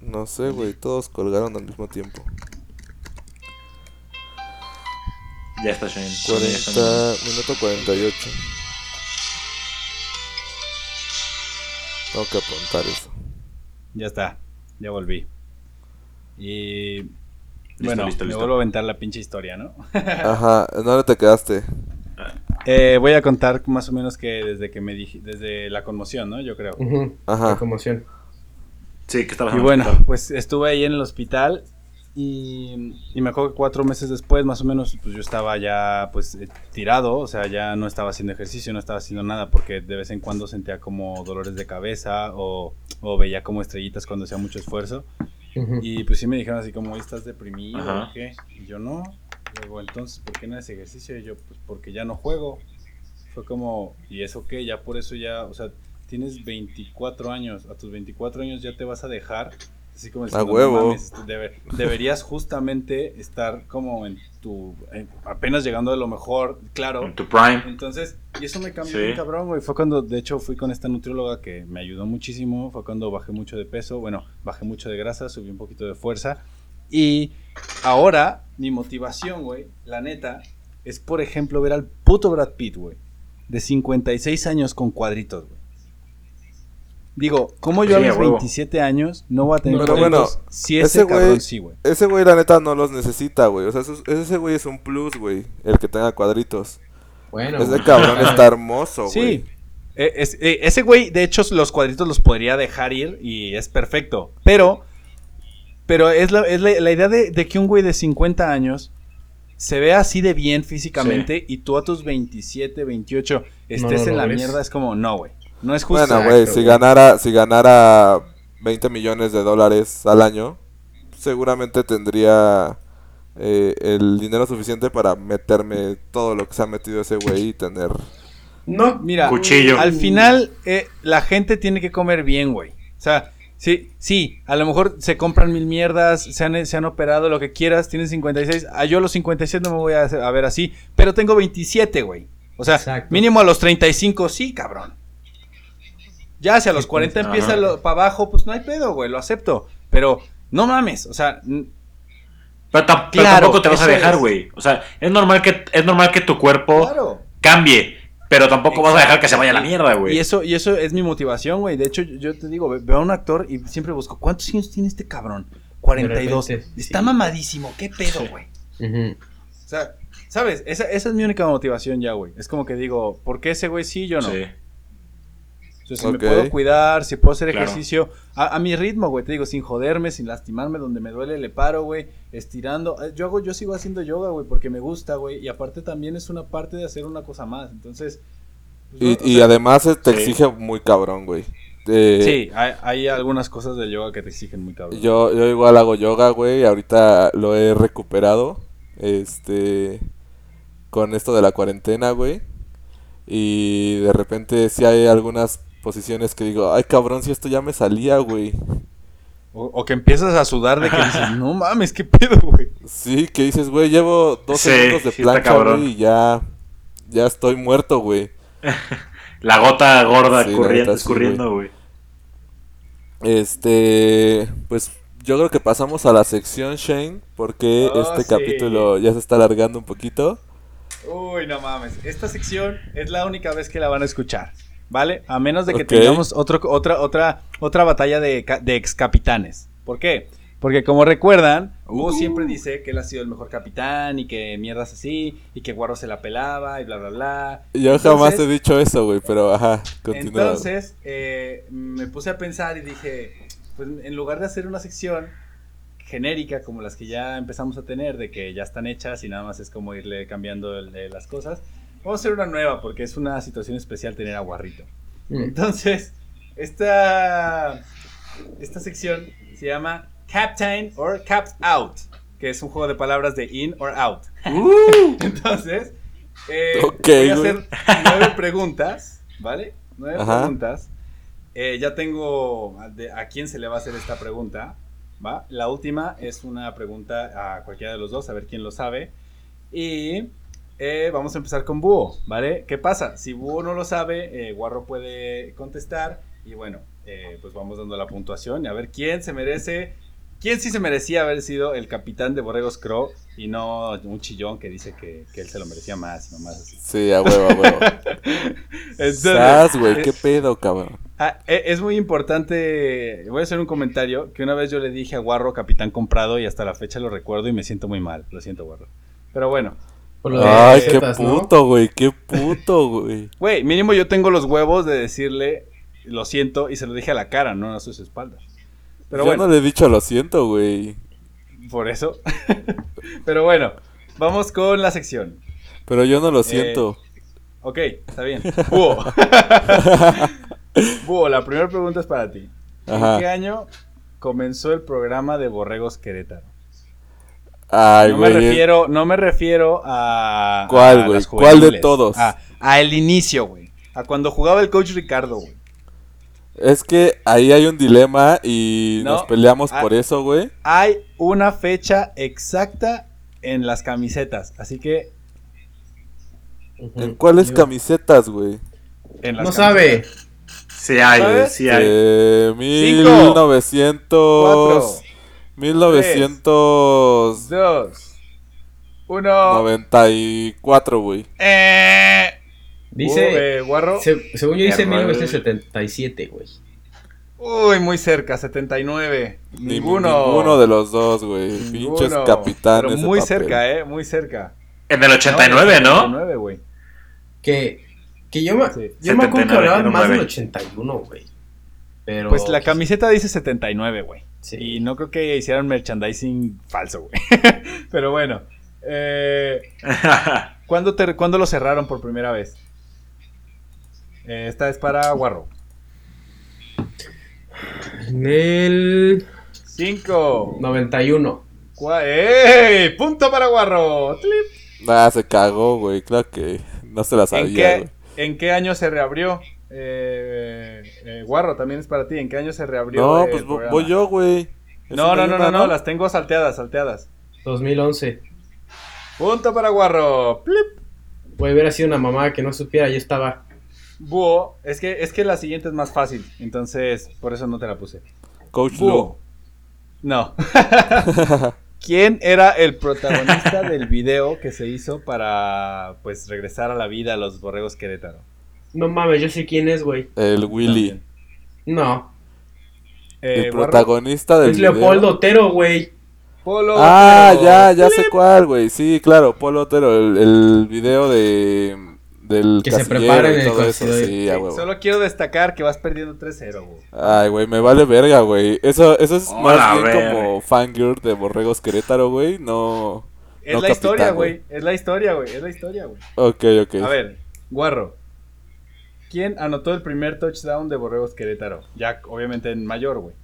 Speaker 5: No sé, güey. Todos colgaron al mismo tiempo.
Speaker 4: Ya está Shane. Ya está.
Speaker 5: 40, minuto 48. Tengo que apuntar eso.
Speaker 7: Ya está, ya volví. Y bueno,
Speaker 4: listo,
Speaker 7: me vuelvo a aventar la pinche historia, ¿no?
Speaker 5: Ajá, ¿en dónde te quedaste?
Speaker 7: Eh, voy a contar más o menos que desde que me dije, desde la conmoción, ¿no? Yo creo.
Speaker 5: Ajá.
Speaker 6: La conmoción.
Speaker 4: Sí, que estabas
Speaker 7: Y bueno,
Speaker 4: hospital.
Speaker 7: pues estuve ahí en el hospital y, y me acuerdo que cuatro meses después, más o menos, pues yo estaba ya pues eh, tirado, o sea, ya no estaba haciendo ejercicio, no estaba haciendo nada porque de vez en cuando sentía como dolores de cabeza o, o veía como estrellitas cuando hacía mucho esfuerzo. Y pues sí me dijeron así como, "Oye, ¿estás deprimido
Speaker 4: Ajá.
Speaker 7: o qué? Y yo no. Luego, entonces, ¿por qué no haces ejercicio? Y yo, pues porque ya no juego. Fue como, ¿y eso qué? Ya por eso ya, o sea, tienes 24 años, a tus 24 años ya te vas a dejar. Así como diciendo, "No
Speaker 5: huevo".
Speaker 7: mames, este, debe- deberías justamente estar como en tu, en- apenas llegando a lo mejor, claro.
Speaker 4: En tu prime.
Speaker 7: Entonces, y eso me cambió
Speaker 4: Sí.
Speaker 7: bien cabrón, güey. Fue cuando, de hecho, fui con esta nutrióloga que me ayudó muchísimo. Fue cuando bajé mucho de peso. Bueno, bajé mucho de grasa, subí un poquito de fuerza. Y ahora, mi motivación, güey, la neta, es por ejemplo ver al puto Brad Pitt, güey. De 56 años con cuadritos, güey. Digo, ¿cómo yo
Speaker 4: Sí,
Speaker 7: a los
Speaker 4: huevo.
Speaker 7: 27 años no voy a tener
Speaker 5: Pero bueno,
Speaker 7: si ese,
Speaker 5: ese güey-
Speaker 7: sí, güey.
Speaker 5: Ese güey, la neta, no los necesita, güey. O sea, eso- ese güey es un plus, güey. El que tenga cuadritos.
Speaker 6: Bueno.
Speaker 5: Ese cabrón está hermoso, güey.
Speaker 7: Sí. Eh, es- eh, ese güey, de hecho, los cuadritos los podría dejar ir y es perfecto. Pero, pero es la, es la, la idea de, de que un güey de 50 años se vea así de bien físicamente y tú a tus 27, 28 estés en la mierda, es como, no, güey. No es justo.
Speaker 5: Bueno, güey, si ganara, si ganara 20 millones de dólares al año, seguramente tendría eh, el dinero suficiente para meterme todo lo que se ha metido ese güey y tener...
Speaker 6: No,
Speaker 7: Mira,
Speaker 4: Cuchillo.
Speaker 7: al final eh, la gente tiene que comer bien, güey. O sea, sí, sí, a lo mejor se compran mil mierdas, se han, se han operado, lo que quieras, tienen 56. A yo a los 57 no me voy a, hacer- a ver así, pero tengo 27, güey. O sea,
Speaker 6: Exacto.
Speaker 7: mínimo a los 35, sí, cabrón. Ya, si a los 40
Speaker 4: Ajá.
Speaker 7: empieza para abajo, pues no hay pedo, güey, lo acepto. Pero, no mames, o sea,
Speaker 4: Pero, tampoco te vas a dejar, güey. O sea, es normal que es normal que tu cuerpo
Speaker 7: claro.
Speaker 4: cambie, pero tampoco vas a dejar que se vaya a la
Speaker 7: Y-
Speaker 4: mierda, güey.
Speaker 7: Y eso, y eso es mi motivación, güey. De hecho, yo, te digo, ve- veo a un actor y siempre busco, ¿cuántos años tiene este cabrón? 42.
Speaker 6: De repente,
Speaker 7: Está
Speaker 6: sí.
Speaker 7: mamadísimo, qué pedo,
Speaker 4: Sí.
Speaker 7: güey. O sea, ¿sabes? Esa, esa es mi única motivación ya, güey. Es como que digo, ¿por qué ese güey sí, yo no?
Speaker 4: Sí.
Speaker 7: Si me puedo cuidar, si puedo hacer
Speaker 4: Claro.
Speaker 7: ejercicio a, a mi ritmo, güey. Te digo, sin joderme, sin lastimarme, donde me duele le paro, güey. Estirando. Eh, Yo hago, yo sigo haciendo yoga, güey, porque me gusta, güey. Y aparte también es una parte de hacer una cosa más. Entonces. pues,
Speaker 5: Y,
Speaker 7: no, o
Speaker 5: y
Speaker 7: sea,
Speaker 5: además eh, te
Speaker 4: Sí.
Speaker 5: exige muy cabrón, güey. Eh,
Speaker 7: Sí, hay, hay algunas cosas del yoga que te exigen muy cabrón.
Speaker 5: Yo, yo igual hago yoga, güey. Ahorita lo he recuperado. Este. Con esto de la cuarentena, güey. Y de repente sí hay algunas posiciones que digo, ay cabrón, si esto ya me salía, güey.
Speaker 7: O, o que empiezas a sudar de que dices, no mames, qué pedo, güey.
Speaker 5: Sí, que dices, güey, llevo dos
Speaker 4: Sí,
Speaker 5: segundos de
Speaker 4: sí
Speaker 5: plancha, güey, y ya. Ya estoy muerto, güey.
Speaker 4: La gota gorda
Speaker 5: Sí,
Speaker 4: corriendo, escurriendo, güey.
Speaker 5: Este. Pues yo creo que pasamos a la sección, Shane. Porque
Speaker 7: Oh,
Speaker 5: este
Speaker 7: sí.
Speaker 5: capítulo ya se está alargando un poquito.
Speaker 7: Uy, no mames. Esta sección es la única vez que la van a escuchar. ¿Vale? A menos de que
Speaker 5: Ok.
Speaker 7: tengamos otro, otra, otra, otra batalla de, de ex capitanes. ¿Por qué? Porque como recuerdan, Hugo siempre dice que él ha sido el mejor capitán y que mierdas así, y que Guarro se la pelaba y bla, bla, bla.
Speaker 5: Yo jamás
Speaker 7: Entonces-
Speaker 5: he dicho eso, güey, pero ajá, continúa.
Speaker 7: Entonces, eh, me puse a pensar y dije, pues en lugar de hacer una sección genérica como las que ya empezamos a tener, de que ya están hechas y nada más es como irle cambiando el- eh, las cosas, vamos a hacer una nueva porque es una situación especial tener a Guarrito.
Speaker 6: Mm.
Speaker 7: Entonces, esta, esta sección se llama Captain or Capped Out, que es un juego de palabras de in or out. Entonces, eh,
Speaker 5: Ok,
Speaker 7: voy a hacer nueve preguntas, ¿vale? Nueve
Speaker 5: Ajá.
Speaker 7: preguntas. Eh, ya tengo de- a quién se le va a hacer esta pregunta, ¿va? La última es una pregunta a cualquiera de los dos, a ver quién lo sabe. Y eh, vamos a empezar con Búho, ¿vale? ¿Qué pasa? Si Búho no lo sabe, eh, Guarro puede contestar. Y bueno, eh, pues vamos dando la puntuación y a ver quién se merece. ¿Quién sí se merecía haber sido el capitán de Borregos Crow y no un chillón que dice que, que él se lo merecía más nomás así?
Speaker 5: Sí, a huevo, a huevo.
Speaker 7: Entonces,
Speaker 5: güey,
Speaker 7: eh,
Speaker 5: qué pedo, cabrón.
Speaker 7: Ah, es muy importante, voy a hacer un comentario, que una vez yo le dije a Guarro Capitán Comprado y hasta la fecha lo recuerdo y me siento muy mal, lo siento Guarro. Pero bueno,
Speaker 6: Por lo de
Speaker 5: Ay, qué puto, güey, qué puto, güey.
Speaker 7: güey, mínimo yo tengo los huevos de decirle lo siento y se lo dije a la cara, no a sus espaldas. Pero
Speaker 5: Yo
Speaker 7: bueno,
Speaker 5: no le he dicho lo siento, güey.
Speaker 7: por eso. Pero bueno, vamos con la sección.
Speaker 5: Pero yo no lo siento.
Speaker 7: Ok, está bien. Búho. Búho, la primera pregunta es para ti.
Speaker 5: Ajá.
Speaker 7: ¿En qué año comenzó el programa de Borregos Querétaro?
Speaker 5: Ay,
Speaker 7: no me refiero, no me refiero a.
Speaker 5: ¿Cuál,
Speaker 7: a
Speaker 5: güey?
Speaker 7: las
Speaker 5: ¿Cuál de todos?
Speaker 7: A, a el inicio, güey. A cuando jugaba el coach Ricardo, güey.
Speaker 5: Es que ahí hay un dilema y
Speaker 7: No.
Speaker 5: nos peleamos
Speaker 7: Ah.
Speaker 5: por eso, güey.
Speaker 7: Hay una fecha exacta en las camisetas. Así que.
Speaker 5: ¿En cuáles camisetas, güey?
Speaker 7: En las
Speaker 6: No
Speaker 7: camisetas.
Speaker 6: sabe.
Speaker 4: Sí hay, güey, sí hay.
Speaker 5: Eh,
Speaker 7: Cinco,
Speaker 5: 1900...
Speaker 7: Cuatro,
Speaker 5: 1994,
Speaker 7: dos, uno.
Speaker 5: güey.
Speaker 7: Eh.
Speaker 6: Dice.
Speaker 7: Uh, eh, Guarro.
Speaker 6: se- según yo dice
Speaker 4: Error.
Speaker 6: 1977, güey.
Speaker 7: Uy, muy cerca, 79.
Speaker 5: Ni-
Speaker 7: Ninguno.
Speaker 5: Ninguno de los dos, güey. Pinches capitanes.
Speaker 7: Pero muy
Speaker 5: papel.
Speaker 7: cerca, eh, muy cerca.
Speaker 4: En el 89, ¿no?
Speaker 7: 89, güey.
Speaker 6: Que. Que yo me.
Speaker 7: Sí.
Speaker 6: Yo me acuerdo que
Speaker 4: 79,
Speaker 6: hablaban más del
Speaker 4: 09.
Speaker 6: 81, güey. Pero.
Speaker 7: Pues la camiseta dice 79, güey.
Speaker 6: Sí.
Speaker 7: Y no creo que hicieran merchandising falso, güey. Pero bueno. Eh, ¿cuándo, te- ¿Cuándo lo cerraron por primera vez? Eh, esta es para Guarro.
Speaker 6: En el.
Speaker 7: 5.
Speaker 6: 91.
Speaker 7: ¡Ey! ¡Punto para Guarro! ¡Tlip!
Speaker 5: Ah, se cagó, güey. Claro que no se la
Speaker 7: ¿En
Speaker 5: sabía,
Speaker 7: qué. ¿En qué año se reabrió? Eh, eh, Guarro, también es para ti. ¿En qué año se reabrió?
Speaker 5: No,
Speaker 7: el
Speaker 5: pues
Speaker 7: programa?
Speaker 5: voy yo, güey.
Speaker 7: No, no, no, no, no, las tengo salteadas, salteadas.
Speaker 6: 2011.
Speaker 7: Punto para Guarro. ¡Plip!
Speaker 6: Güey, hubiera sido una mamá que no supiera, yo estaba.
Speaker 7: Búho, es que, es que la siguiente es más fácil, entonces por eso no te la puse.
Speaker 5: Coach
Speaker 7: Búho.
Speaker 5: Lu.
Speaker 7: No. ¿Quién era el protagonista del video que se hizo para pues regresar a la vida a los borregos Querétaro?
Speaker 6: No mames, yo sé quién es, güey.
Speaker 5: El Willy.
Speaker 6: No.
Speaker 7: Eh,
Speaker 5: el protagonista del
Speaker 6: Es
Speaker 5: video.
Speaker 6: Leopoldo Otero, güey.
Speaker 7: Polo
Speaker 5: Ah,
Speaker 7: Otero.
Speaker 5: ya, ya sé cuál, güey. Sí, claro, Polo Otero. El, el video de. Del
Speaker 6: Que se
Speaker 5: casillero
Speaker 6: prepara en
Speaker 5: y
Speaker 6: el
Speaker 5: todo eso.
Speaker 6: casillero.
Speaker 5: Sí, huevo.
Speaker 7: Solo quiero destacar que vas perdiendo 3-0, güey.
Speaker 5: Ay, güey, me vale verga, güey. Eso, eso es
Speaker 4: Hola,
Speaker 5: más bien como fangirl de Borregos Querétaro, güey. No.
Speaker 7: Es
Speaker 5: No,
Speaker 7: la
Speaker 5: capitán,
Speaker 7: historia,
Speaker 5: güey.
Speaker 7: güey. Es la historia, güey. Es la historia, güey.
Speaker 5: Ok, ok.
Speaker 7: A ver, Guarro. ¿Quién anotó el primer touchdown de Borregos Querétaro? Ya, obviamente en mayor, güey.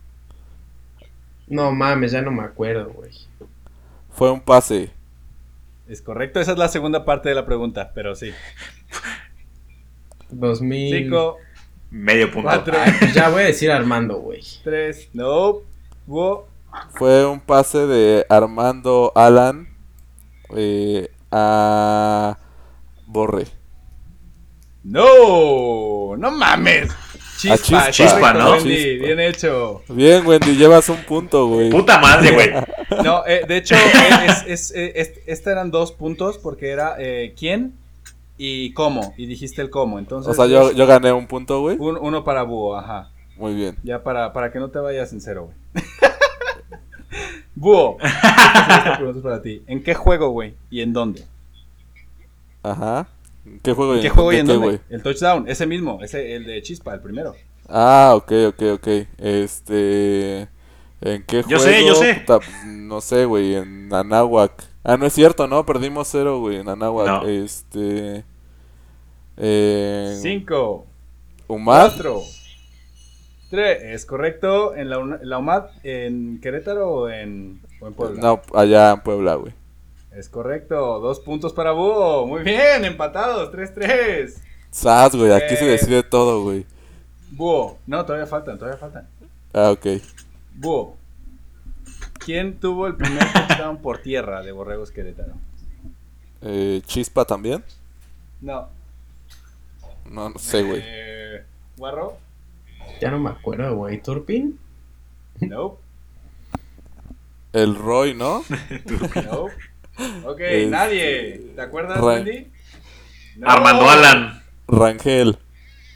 Speaker 6: No mames, ya no me acuerdo, güey.
Speaker 5: Fue un pase.
Speaker 7: Es correcto, esa es la segunda parte de la pregunta, pero sí.
Speaker 6: 2000.
Speaker 7: 5,
Speaker 4: Medio punto.
Speaker 7: 4,
Speaker 6: Ay, pues ya voy a decir Armando, güey.
Speaker 7: 3, no. Búho.
Speaker 5: Fue un pase de Armando Alan eh, a Borre.
Speaker 7: No, no mames. Chispa,
Speaker 5: Chispa.
Speaker 4: Chispa, ¿no?
Speaker 7: Wendy,
Speaker 5: Chispa.
Speaker 7: bien hecho.
Speaker 5: Bien, Wendy, llevas un punto, güey.
Speaker 4: Puta madre, güey.
Speaker 7: No, eh, de hecho, eh, es, es, eh, es- esta eran dos puntos porque era eh, quién y cómo. Y dijiste el cómo. Entonces,
Speaker 5: O sea, yo,
Speaker 7: es
Speaker 5: yo gané un punto, güey.
Speaker 7: un- uno para Búho, ajá.
Speaker 5: Muy bien.
Speaker 7: Ya para, para que no te vayas en cero, güey. Búho. Esta pregunta es para ti. ¿En qué juego, güey? ¿Y en dónde?
Speaker 5: Ajá. ¿Qué juego
Speaker 7: ¿En
Speaker 5: y
Speaker 7: qué juego y en dónde? El touchdown, ese mismo, ese, el de Chispa, el primero.
Speaker 5: Ah, ok, ok, ok. Este. ¿En qué juego?
Speaker 4: Yo sé, yo sé.
Speaker 5: Puta, no sé, güey. En Anáhuac. Ah, no es cierto, ¿no? Perdimos cero, güey, en Anáhuac.
Speaker 4: No.
Speaker 5: Este.
Speaker 7: Cinco,
Speaker 5: ¿Umad?
Speaker 7: cuatro, tres. Es correcto. ¿En la, la UMAD en Querétaro o en, o en Puebla?
Speaker 5: No, allá en Puebla, güey.
Speaker 7: Es correcto. Dos puntos para Búho. Muy bien, empatados. 3-3.
Speaker 5: Sas, güey, aquí se
Speaker 7: Eh.
Speaker 5: decide todo, güey.
Speaker 7: Búho. No, todavía faltan, todavía faltan.
Speaker 5: Ah, ok.
Speaker 7: Búho. ¿Quién tuvo el primer touchdown por tierra de Borregos Querétaro?
Speaker 5: Eh, ¿Chispa también?
Speaker 7: No.
Speaker 5: No, no sé, güey.
Speaker 7: Eh, ¿Guarro?
Speaker 6: Ya no me acuerdo, güey. ¿Turpin?
Speaker 7: No.
Speaker 5: El Roy, ¿no?
Speaker 7: No. Ok,
Speaker 5: Este,
Speaker 7: nadie. ¿Te acuerdas,
Speaker 5: Ra-
Speaker 7: Wendy? No.
Speaker 4: Armando Alan.
Speaker 5: Rangel.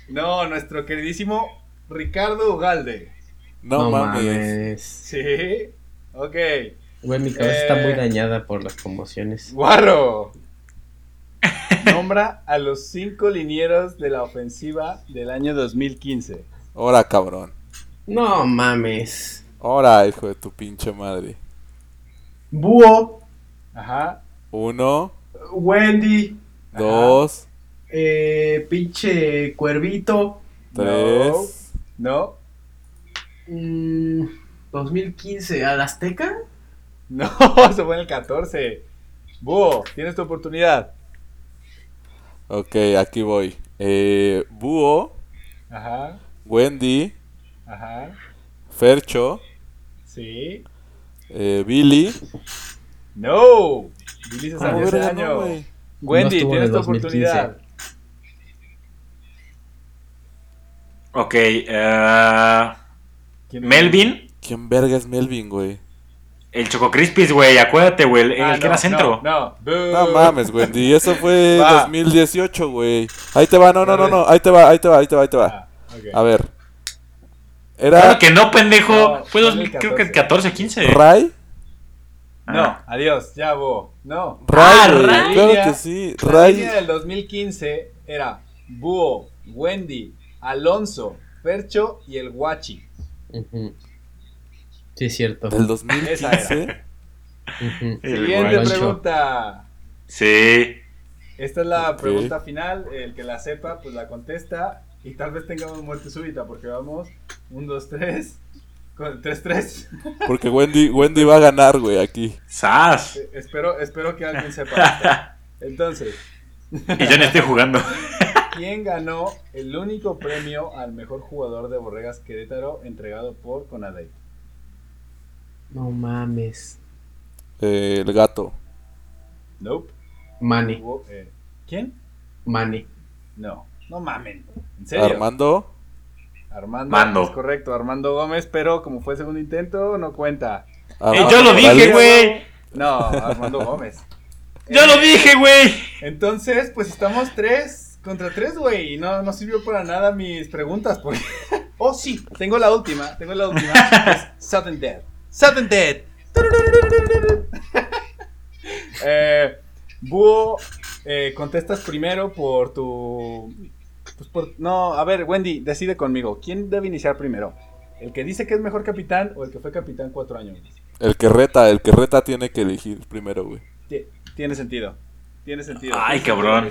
Speaker 7: No, nuestro queridísimo Ricardo Ugalde.
Speaker 5: No, mames.
Speaker 7: Sí. Ok.
Speaker 6: Güey, mi cabeza está
Speaker 7: Eh.
Speaker 6: muy dañada por las conmociones.
Speaker 7: Guarro. Nombra a los cinco linieros de la ofensiva del año 2015.
Speaker 5: Ahora, cabrón.
Speaker 6: No mames.
Speaker 5: Ahora, hijo de tu pinche madre.
Speaker 6: Búho,
Speaker 7: Ajá.
Speaker 5: Uno,
Speaker 6: Wendy,
Speaker 5: dos,
Speaker 6: eh, pinche Cuervito.
Speaker 5: tres.
Speaker 7: No.
Speaker 6: mm, 2015, ¿al Azteca?
Speaker 7: No, se fue en el 14. Búho, tienes tu oportunidad.
Speaker 5: Ok, aquí voy. Eh, Búho,
Speaker 7: Ajá.
Speaker 5: Wendy,
Speaker 7: Ajá.
Speaker 5: Fercho,
Speaker 7: Sí.
Speaker 5: eh, Billy.
Speaker 7: No. Billy se
Speaker 6: Ah,
Speaker 7: salió ese año. Wendy,
Speaker 6: No
Speaker 7: tienes
Speaker 6: el
Speaker 7: tu
Speaker 6: 2015.
Speaker 7: oportunidad.
Speaker 4: Ok, eh,
Speaker 7: ¿Quién-
Speaker 4: Melvin,
Speaker 5: ¿Quién verga es Melvin, güey?
Speaker 4: el Choco Crispis, güey, acuérdate, güey, el, el
Speaker 7: Ah,
Speaker 4: que
Speaker 7: no,
Speaker 4: era centro.
Speaker 7: No, no.
Speaker 5: No mames, Wendy. Eso fue
Speaker 7: Va.
Speaker 5: 2018, güey. Ahí te va, no, no, no, no. Ahí te va, ahí te va, ahí te va, ahí te va.
Speaker 7: Ah.
Speaker 5: A ver.
Speaker 4: Claro
Speaker 5: ¿Era
Speaker 4: que no, pendejo.
Speaker 7: No,
Speaker 4: Fue
Speaker 7: fue
Speaker 4: 2000,
Speaker 7: el
Speaker 4: creo que
Speaker 7: 14.
Speaker 4: 14, 15.
Speaker 5: Ray?
Speaker 7: No,
Speaker 4: Ah.
Speaker 7: adiós, ya Búho. No.
Speaker 5: Ray,
Speaker 4: Ah.
Speaker 5: Claro
Speaker 7: Línea-
Speaker 5: que sí.
Speaker 7: La línea del 2015 era Búho, Wendy, Alonso, Percho y el Guachi.
Speaker 6: Sí, es cierto.
Speaker 5: Del
Speaker 7: Esa
Speaker 5: 2015.
Speaker 6: Ujú.
Speaker 4: El
Speaker 7: Siguiente
Speaker 6: Guachi.
Speaker 7: pregunta.
Speaker 4: Sí.
Speaker 7: Esta es la pregunta final. El que la sepa, pues la contesta. Y tal vez tengamos muerte súbita porque vamos 1, 2, 3. 3, 3.
Speaker 5: Porque Wendy, Wendy va a ganar, güey, aquí.
Speaker 4: ¡Sas!
Speaker 7: espero, espero que alguien sepa esto. Entonces,
Speaker 4: Y yo no estoy jugando.
Speaker 7: ¿quién ganó el único premio al mejor jugador de Borregas Querétaro entregado por Conadey?
Speaker 6: No mames.
Speaker 5: Eh, el gato.
Speaker 7: Nope.
Speaker 6: Manny,
Speaker 7: Hubo, eh, ¿Quién?
Speaker 6: Manny.
Speaker 7: No, no mamen. ¿En serio?
Speaker 5: Armando.
Speaker 7: Armando.
Speaker 4: Mando.
Speaker 7: Es correcto, Armando Gómez, pero como fue segundo intento, no cuenta.
Speaker 4: Eh,
Speaker 5: Armando
Speaker 4: yo lo dije, güey.
Speaker 7: No, Armando Gómez.
Speaker 4: Yo lo dije, güey.
Speaker 7: Entonces, pues estamos tres contra tres, güey. Y no, no sirvió para nada mis preguntas. Porque... Oh, sí, tengo la última. Tengo la última. Es Sudden Dead. Sudden Dead. eh, Búho, eh, contestas primero por tu. Pues por... No, a ver, Wendy, decide conmigo. ¿Quién debe iniciar primero? ¿El que dice que es mejor capitán o el que fue capitán cuatro años?
Speaker 5: El que reta, el que reta tiene que elegir primero, güey.
Speaker 7: Ti- Tiene sentido. Tiene sentido.
Speaker 4: Ay,
Speaker 7: Tiene
Speaker 4: cabrón.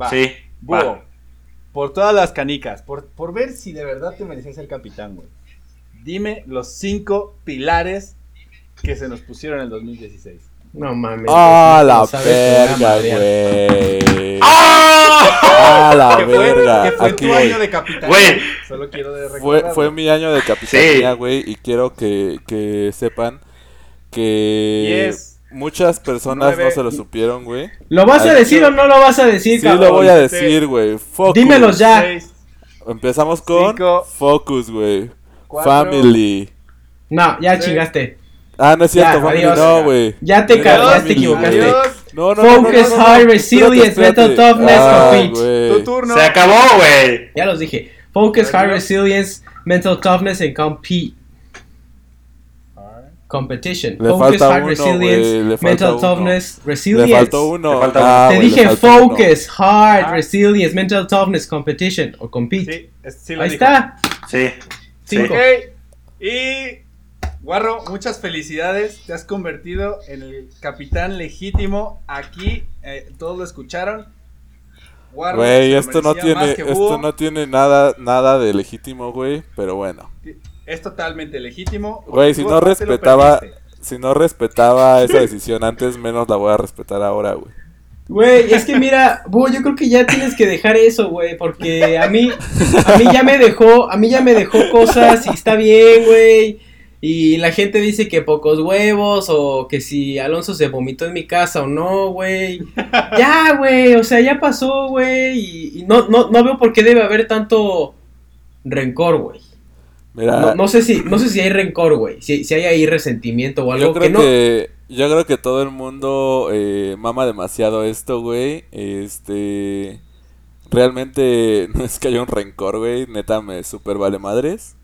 Speaker 7: Va.
Speaker 4: Sí.
Speaker 7: Búho,
Speaker 4: va.
Speaker 7: por todas las canicas, por, por ver si de verdad te mereces ser capitán, güey. Dime los cinco pilares que se nos pusieron en el 2016.
Speaker 6: No mames.
Speaker 5: ¡Ah, la
Speaker 6: no sabes que me van a
Speaker 5: verga,
Speaker 6: madrear.
Speaker 5: güey!
Speaker 4: ¡Ah!
Speaker 5: ¡Ah, la
Speaker 7: Que fue,
Speaker 5: verga!
Speaker 7: que fue
Speaker 5: Aquí
Speaker 7: tu
Speaker 5: voy.
Speaker 7: año de capitán.
Speaker 4: Güey.
Speaker 7: Solo quiero de
Speaker 5: Fue, fue mi año de capitanía,
Speaker 4: Sí.
Speaker 5: güey, y quiero que, que sepan que
Speaker 7: Diez,
Speaker 5: muchas personas
Speaker 7: nueve,
Speaker 5: no se lo supieron, güey.
Speaker 6: ¿Lo vas a
Speaker 5: Ay,
Speaker 6: decir o no lo vas a decir,
Speaker 5: Sí
Speaker 6: cabrón?
Speaker 5: lo voy a
Speaker 7: Sí.
Speaker 5: decir, güey. Focus.
Speaker 6: Dímelos ya.
Speaker 7: seis,
Speaker 5: Empezamos con
Speaker 7: Cinco.
Speaker 5: Focus, güey.
Speaker 7: cuatro,
Speaker 5: Family.
Speaker 6: No, ya
Speaker 7: Sí.
Speaker 6: chingaste.
Speaker 5: Ah, no es cierto,
Speaker 6: Ya,
Speaker 5: Family
Speaker 6: adiós.
Speaker 5: no, güey.
Speaker 6: Ya te cagaste,
Speaker 5: Family,
Speaker 6: equivocaste.
Speaker 5: güey.
Speaker 7: Adiós.
Speaker 5: No, no,
Speaker 6: Focus,
Speaker 5: no, no,
Speaker 6: high
Speaker 5: no.
Speaker 6: resilience, mental toughness,
Speaker 5: Ah,
Speaker 6: compete.
Speaker 5: güey.
Speaker 7: Tu turno.
Speaker 4: Se acabó, güey.
Speaker 6: Ya los dije. Focus, high resilience, mental toughness, and compete. Competition.
Speaker 5: Le
Speaker 6: focus,
Speaker 5: falta
Speaker 6: high
Speaker 5: uno,
Speaker 6: resilience,
Speaker 5: le falta
Speaker 6: mental
Speaker 5: uno.
Speaker 6: toughness,
Speaker 5: Le
Speaker 6: resilience.
Speaker 5: faltó uno.
Speaker 4: Le falta
Speaker 5: Ah,
Speaker 6: Te dije
Speaker 5: uno.
Speaker 6: focus, hard,
Speaker 7: Ah.
Speaker 6: resilience, mental toughness, competition o compete.
Speaker 7: Sí, sí
Speaker 6: Ahí
Speaker 7: dijo.
Speaker 6: está.
Speaker 4: Sí.
Speaker 6: Cinco.
Speaker 7: Ok. Y Guarro, muchas felicidades. Te has convertido en el capitán legítimo. Aquí eh, todos lo escucharon. Guarro,
Speaker 5: Güey, esto no tiene, esto no tiene nada, nada de legítimo, güey. Pero bueno.
Speaker 7: Es totalmente legítimo.
Speaker 5: Güey, si no respetaba, si no respetaba esa decisión antes, menos la voy a respetar ahora, güey.
Speaker 6: Güey, es que mira, Búho, yo creo que ya tienes que dejar eso, güey, porque a mí, a mí ya me dejó, a mí ya me dejó cosas y está bien, güey. Y la gente dice que pocos huevos o que si Alonso se vomitó en mi casa o no, güey. Ya, güey, o sea, ya pasó, güey. Y, y no, no, no veo por qué debe haber tanto rencor, güey.
Speaker 5: Mira,
Speaker 6: No, no sé si, no sé si hay rencor, güey. Si, si hay ahí resentimiento o algo
Speaker 5: yo
Speaker 6: que
Speaker 5: creo
Speaker 6: no.
Speaker 5: que, yo creo que todo el mundo eh, mama demasiado esto, güey. Este, realmente no es que haya un rencor, güey. Neta, me super vale madres.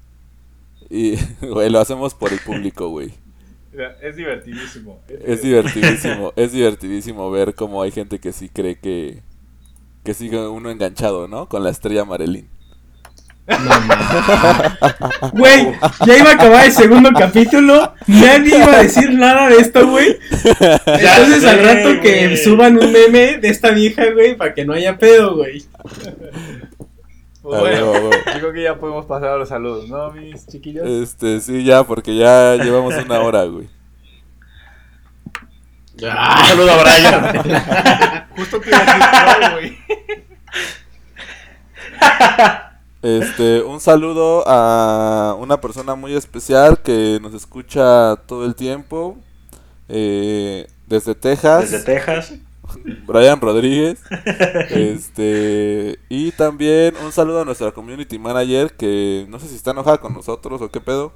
Speaker 5: Y, güey, lo hacemos por el público, güey.
Speaker 7: Es divertidísimo.
Speaker 5: Es divertidísimo, es divertidísimo ver cómo hay gente que sí cree que, que sigue uno enganchado, ¿no? Con la estrella Marilyn.
Speaker 6: No. Güey, ya iba a acabar el segundo capítulo. Nadie iba a decir nada de esto, güey. Entonces
Speaker 4: sé,
Speaker 6: al rato que
Speaker 4: güey.
Speaker 6: suban un meme de esta vieja, güey, para que no haya pedo, güey.
Speaker 7: Pues bueno, yo creo que ya podemos pasar a los saludos, ¿no, mis chiquillos?
Speaker 5: Este, sí, ya, porque ya llevamos una hora, güey.
Speaker 4: Un saludo a Brian.
Speaker 7: Justo te iba güey.
Speaker 5: Este, un saludo a una persona muy especial que nos escucha todo el tiempo. eh, desde Texas.
Speaker 4: Desde Texas.
Speaker 5: Brian Rodríguez. Este, y también un saludo a nuestra community manager que no sé si está enojada con nosotros o qué pedo.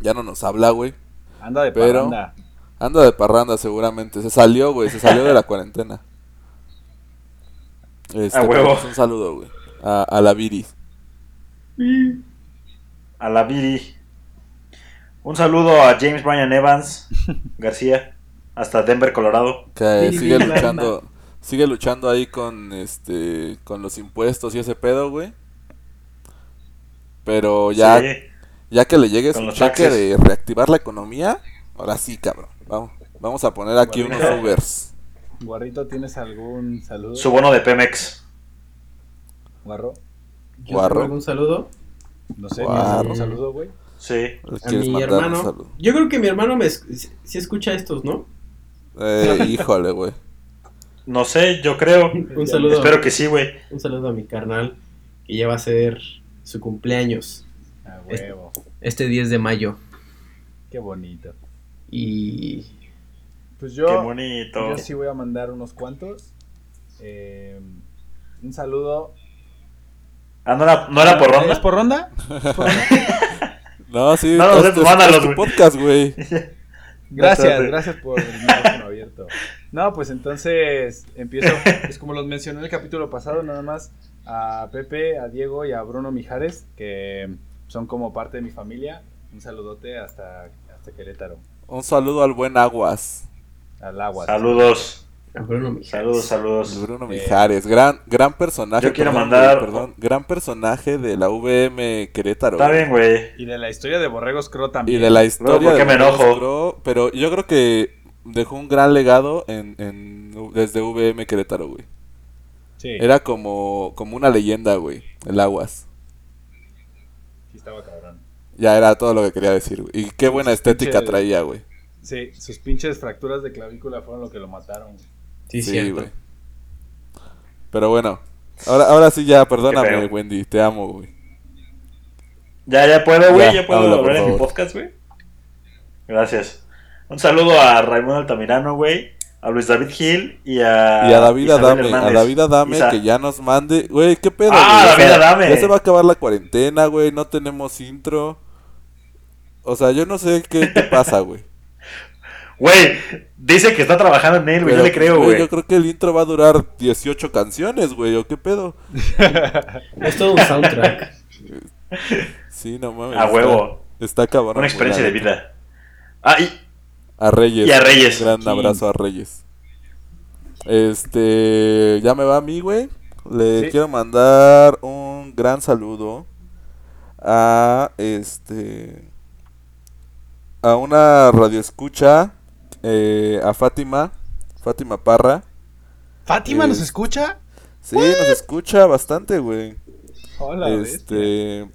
Speaker 5: Ya no nos habla, güey.
Speaker 7: Anda de
Speaker 5: Pero-
Speaker 7: parranda.
Speaker 5: Anda de parranda seguramente. Se salió, güey. Se salió de la cuarentena. Este,
Speaker 4: A
Speaker 5: pero
Speaker 4: huevo.
Speaker 5: pues un saludo, güey. A, a la Viri.
Speaker 4: A la Viri. Un saludo a James Bryan Evans García. Hasta Denver, Colorado.
Speaker 5: Que sigue luchando. Sigue luchando ahí con este. con los impuestos y ese pedo, güey. Pero ya,
Speaker 4: Sí.
Speaker 5: ya que le llegue su cheque
Speaker 4: taxes.
Speaker 5: de reactivar la economía, ahora sí, cabrón. Vamos, vamos a poner aquí
Speaker 7: Bueno.
Speaker 5: unos Ubers.
Speaker 7: Guarrito, ¿tienes algún saludo?
Speaker 4: Su bono de Pemex.
Speaker 7: Guarro.
Speaker 6: ¿Yo
Speaker 5: Guarro.
Speaker 6: tengo algún saludo?
Speaker 7: No sé,
Speaker 5: Guarro.
Speaker 7: ¿tienes algún saludo, güey?
Speaker 4: Sí.
Speaker 5: ¿Le
Speaker 6: A mi hermano. Yo creo que mi hermano me sí escucha estos, ¿no?
Speaker 5: Eh, híjole, güey.
Speaker 4: No sé, yo creo.
Speaker 6: Un saludo.
Speaker 4: Espero que sí, güey.
Speaker 6: Un saludo a mi carnal, que ya va a ser su cumpleaños
Speaker 7: A huevo.
Speaker 6: este 10 de mayo.
Speaker 7: Qué bonito.
Speaker 6: Y
Speaker 7: Pues yo,
Speaker 4: Qué bonito.
Speaker 7: yo sí voy a mandar unos cuantos. Eh, un saludo.
Speaker 4: Ah, ¿no era, no era por ronda?
Speaker 7: ¿Es por ronda?
Speaker 5: No, sí,
Speaker 4: No, no
Speaker 5: este
Speaker 4: güey.
Speaker 5: podcast, güey.
Speaker 7: Gracias, gracias por el micrófono abierto. No, pues entonces empiezo, pues como los mencioné en el capítulo pasado, nada más a Pepe, a Diego y a Bruno Mijares, que son como parte de mi familia. Un saludote hasta, hasta Querétaro,
Speaker 5: Un saludo al buen Aguas.
Speaker 7: al agua.
Speaker 4: Saludos.
Speaker 6: A Bruno Mijares.
Speaker 4: Saludos, saludos.
Speaker 5: Bruno
Speaker 7: Eh,
Speaker 5: Mijares, gran, gran personaje.
Speaker 4: yo quiero
Speaker 5: perdón,
Speaker 4: mandar-
Speaker 5: güey, perdón, gran personaje de la VM Querétaro.
Speaker 4: Está
Speaker 5: güey.
Speaker 4: bien, güey.
Speaker 7: Y de la historia de Borregos Crow
Speaker 5: Y
Speaker 7: también.
Speaker 5: de la historia
Speaker 4: ¿por qué
Speaker 5: de
Speaker 4: me
Speaker 5: Borregos
Speaker 4: enojo?
Speaker 5: Crow, pero yo creo que dejó un gran legado en, en- desde VM Querétaro, güey.
Speaker 7: Sí,
Speaker 5: Era como, como una leyenda, güey, el Aguas.
Speaker 7: sí estaba cabrón.
Speaker 5: Ya era todo lo que quería decir, güey. Y qué buena estética traía, güey.
Speaker 7: Sí, sus pinches fracturas de clavícula fueron lo que lo mataron.
Speaker 6: Sí,
Speaker 5: Sí,
Speaker 6: cierto.
Speaker 5: güey. Pero bueno, ahora, ahora sí ya, perdóname. Wendy, te amo, güey.
Speaker 4: Ya, ya puedo, güey.
Speaker 5: Ya,
Speaker 4: Ya, puedo
Speaker 5: habla,
Speaker 4: hablar en mi podcast, güey. Gracias. Un saludo a Raimundo Altamirano, güey. A Luis David Gil y a.
Speaker 5: Y a David
Speaker 4: Isabel
Speaker 5: Adame, a. David Adame
Speaker 4: Isa-
Speaker 5: que ya nos mande, güey, qué pedo,
Speaker 4: Ah,
Speaker 5: güey? O
Speaker 4: David
Speaker 5: sea,
Speaker 4: Adame.
Speaker 5: Ya se va a acabar la cuarentena, güey, no tenemos intro. O sea, yo no sé qué, qué pasa, güey.
Speaker 4: Güey, dice que está trabajando en él, güey. Yo le creo,
Speaker 5: pues,
Speaker 4: güey.
Speaker 5: Yo creo que el intro va a durar 18 canciones, güey, o qué pedo.
Speaker 6: Es todo un soundtrack.
Speaker 5: Sí, no mames.
Speaker 4: A
Speaker 5: está-
Speaker 4: huevo.
Speaker 5: Está cabrón.
Speaker 4: Una experiencia de vida. Ah, y.
Speaker 5: A Reyes.
Speaker 4: Y a Reyes.
Speaker 5: Gran
Speaker 4: Sí.
Speaker 5: abrazo a Reyes. Este, ya me va a mí, güey. Le
Speaker 7: Sí.
Speaker 5: quiero mandar un gran saludo a este a una radioescucha eh, a Fátima, Fátima Parra.
Speaker 7: ¿Fátima nos
Speaker 5: Es-
Speaker 7: escucha?
Speaker 5: Sí, nos escucha bastante, güey.
Speaker 7: Hola,
Speaker 5: Este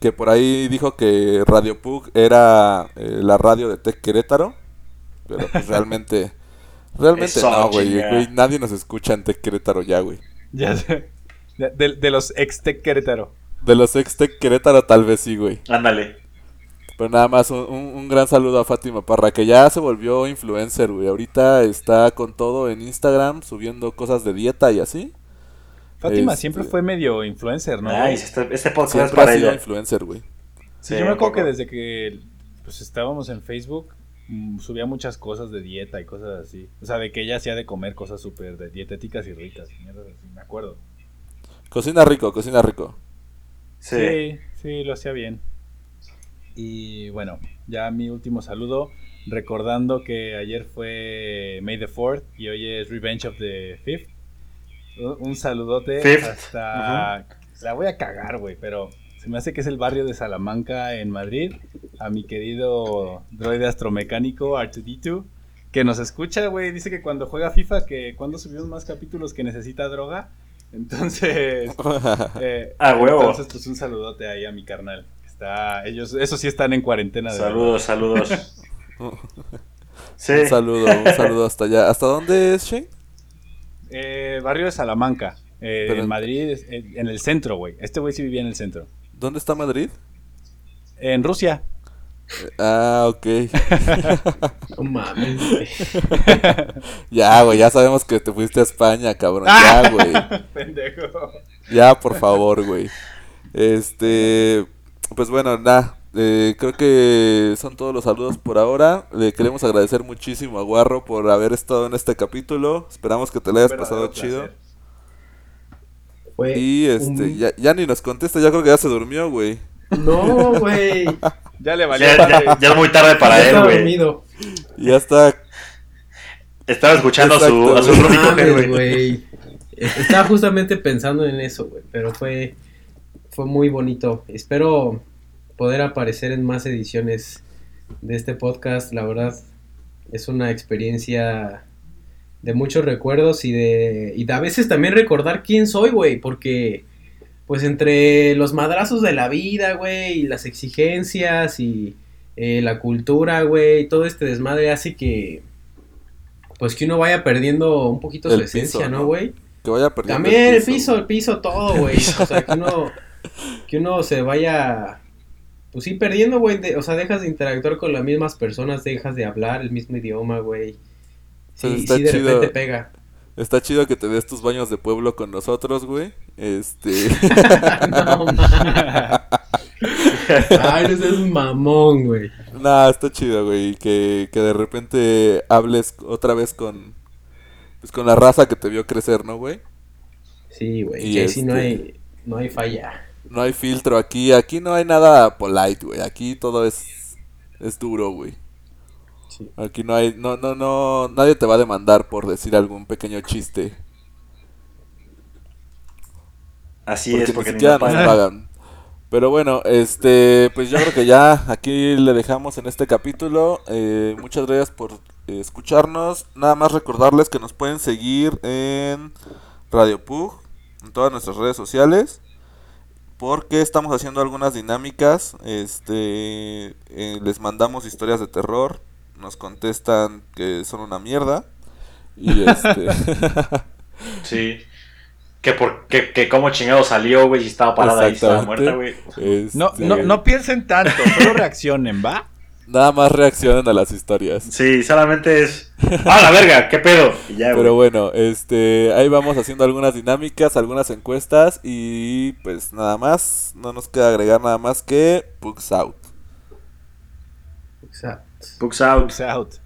Speaker 5: que por ahí dijo que Radio Pug era eh, la radio de Tech Querétaro, pero pues realmente realmente
Speaker 4: Eso,
Speaker 5: no, güey, nadie nos escucha en Tech Querétaro ya, güey.
Speaker 7: Ya sé. De, de- de los ex Tec Querétaro.
Speaker 5: De los ex Tech Querétaro tal vez sí, güey.
Speaker 4: Ándale.
Speaker 5: Pero nada más un, un- un gran saludo a Fátima Parra, que ya se volvió influencer, güey. Ahorita está con todo en Instagram, subiendo cosas de dieta y así.
Speaker 7: Fátima
Speaker 5: Este-
Speaker 7: siempre fue medio influencer, ¿no?
Speaker 4: Nice. Este, este podcast es
Speaker 5: ha
Speaker 4: para
Speaker 5: sido
Speaker 4: ella.
Speaker 5: influencer, güey.
Speaker 7: Sí,
Speaker 4: Sí,
Speaker 7: yo me acuerdo que desde que pues estábamos en Facebook, mm, subía muchas cosas de dieta y cosas así. O sea, de que ella hacía de comer cosas súper de dietéticas y ricas. y mierdas así, me acuerdo.
Speaker 5: Cocina rico, cocina rico.
Speaker 4: Sí.
Speaker 7: Sí, sí, lo hacía bien. Y bueno, ya mi último saludo, recordando que ayer fue May the 4th y hoy es Revenge of the 5th. Un- saludote
Speaker 4: Fifth.
Speaker 7: hasta... La voy a cagar, güey, pero se me hace que es el barrio de Salamanca en Madrid. A mi querido droide astromecánico R2D2, que nos escucha, güey. Dice que cuando juega FIFA, que cuando subimos más capítulos que necesita droga. Entonces... Eh,
Speaker 4: Ah, huevo.
Speaker 7: Entonces, pues un saludote ahí a mi carnal. Está, ellos, esos sí están en cuarentena. De
Speaker 4: Saludos, saludos. Sí.
Speaker 5: Un saludo, un saludo hasta allá. ¿Hasta dónde es, Shane?
Speaker 7: verdad. Eh, barrio de Salamanca. eh,
Speaker 5: Pero-
Speaker 7: en Madrid, es- en, en el centro, güey. Este güey sí vivía en el centro.
Speaker 5: ¿Dónde está Madrid?
Speaker 7: En Rusia.
Speaker 5: Ah, ok.
Speaker 6: No mames, güey.
Speaker 5: ya, güey, ya sabemos que te fuiste a España, cabrón. Ya, güey.
Speaker 7: Pendejo.
Speaker 5: Ya, por favor, güey. Este, pues bueno, nada. eh, creo que son todos los saludos por ahora. Le queremos agradecer muchísimo a Guarro por haber estado en este capítulo. Esperamos que te lo hayas pasado chido.
Speaker 6: Fue
Speaker 5: Y este,
Speaker 6: un-
Speaker 5: ya, ya ni nos contesta, ya creo que ya se durmió, güey.
Speaker 6: No, güey.
Speaker 7: Ya le valió.
Speaker 4: Ya, ya- ya es muy tarde para
Speaker 6: Ya
Speaker 4: él, güey.
Speaker 5: Ya está.
Speaker 4: Estaba escuchando a su,
Speaker 5: Exacto,
Speaker 4: a su
Speaker 5: güey.
Speaker 4: güey.
Speaker 6: Estaba justamente pensando en eso, güey. Pero fue, fue muy bonito. Espero poder aparecer en más ediciones de este podcast. La verdad, es una experiencia de muchos recuerdos y de, y de a veces también recordar quién soy, güey. Porque, pues, entre los madrazos de la vida, güey, y las exigencias y eh, la cultura, güey, todo este desmadre hace que pues que uno vaya perdiendo un poquito su
Speaker 5: El
Speaker 6: esencia,
Speaker 5: piso,
Speaker 6: ¿no,
Speaker 5: ¿no?
Speaker 6: güey?
Speaker 5: Que vaya perdiendo.
Speaker 6: También el piso, el piso, todo, güey. O sea, que uno, que uno se vaya, pues sí, perdiendo, güey. O sea, dejas de interactuar con las mismas personas, dejas de hablar el mismo idioma, güey. Sí,
Speaker 5: está
Speaker 6: sí, de
Speaker 5: chido.
Speaker 6: repente pega.
Speaker 5: Está chido que te des tus baños de pueblo con nosotros, güey. Este.
Speaker 6: no. Ay, no seas un mamón, güey.
Speaker 5: Nah, está chido, güey. Que, que de repente hables otra vez con. Pues con la raza que te vio crecer, ¿no, güey?
Speaker 6: Sí, güey.
Speaker 5: Y
Speaker 6: Que sí no
Speaker 5: este-
Speaker 6: hay, no hay falla.
Speaker 5: No hay filtro aquí. Aquí no hay nada polite, güey. Aquí todo es. Es duro, güey.
Speaker 6: Sí.
Speaker 5: Aquí no hay. No, no, no. Nadie te va a demandar por decir algún pequeño chiste.
Speaker 4: Así
Speaker 5: porque
Speaker 4: es, porque
Speaker 5: ni siquiera
Speaker 4: nos pagan.
Speaker 5: pagan. Pero bueno, este, pues yo creo que ya aquí le dejamos en este capítulo. Eh, muchas gracias por escucharnos. Nada más recordarles que nos pueden seguir en Radio Pug, en todas nuestras redes sociales. Porque estamos haciendo algunas dinámicas. Este, eh, les mandamos historias de terror. Nos contestan que son una mierda. Y este.
Speaker 4: Sí. Que, por, que, que cómo chingado salió, güey, y estaba parada ahí, estaba muerta, güey.
Speaker 7: No,
Speaker 5: este,
Speaker 7: no, no piensen tanto, solo reaccionen, ¿va?
Speaker 5: Nada más reaccionen a las historias.
Speaker 4: Sí, solamente es. ¡Ah, la verga! ¿Qué pedo? Y ya,
Speaker 5: Pero bueno, este, ahí vamos haciendo algunas dinámicas, algunas encuestas y pues nada más, no nos queda agregar nada más que Pugs Out.
Speaker 4: Books out.
Speaker 7: Books out.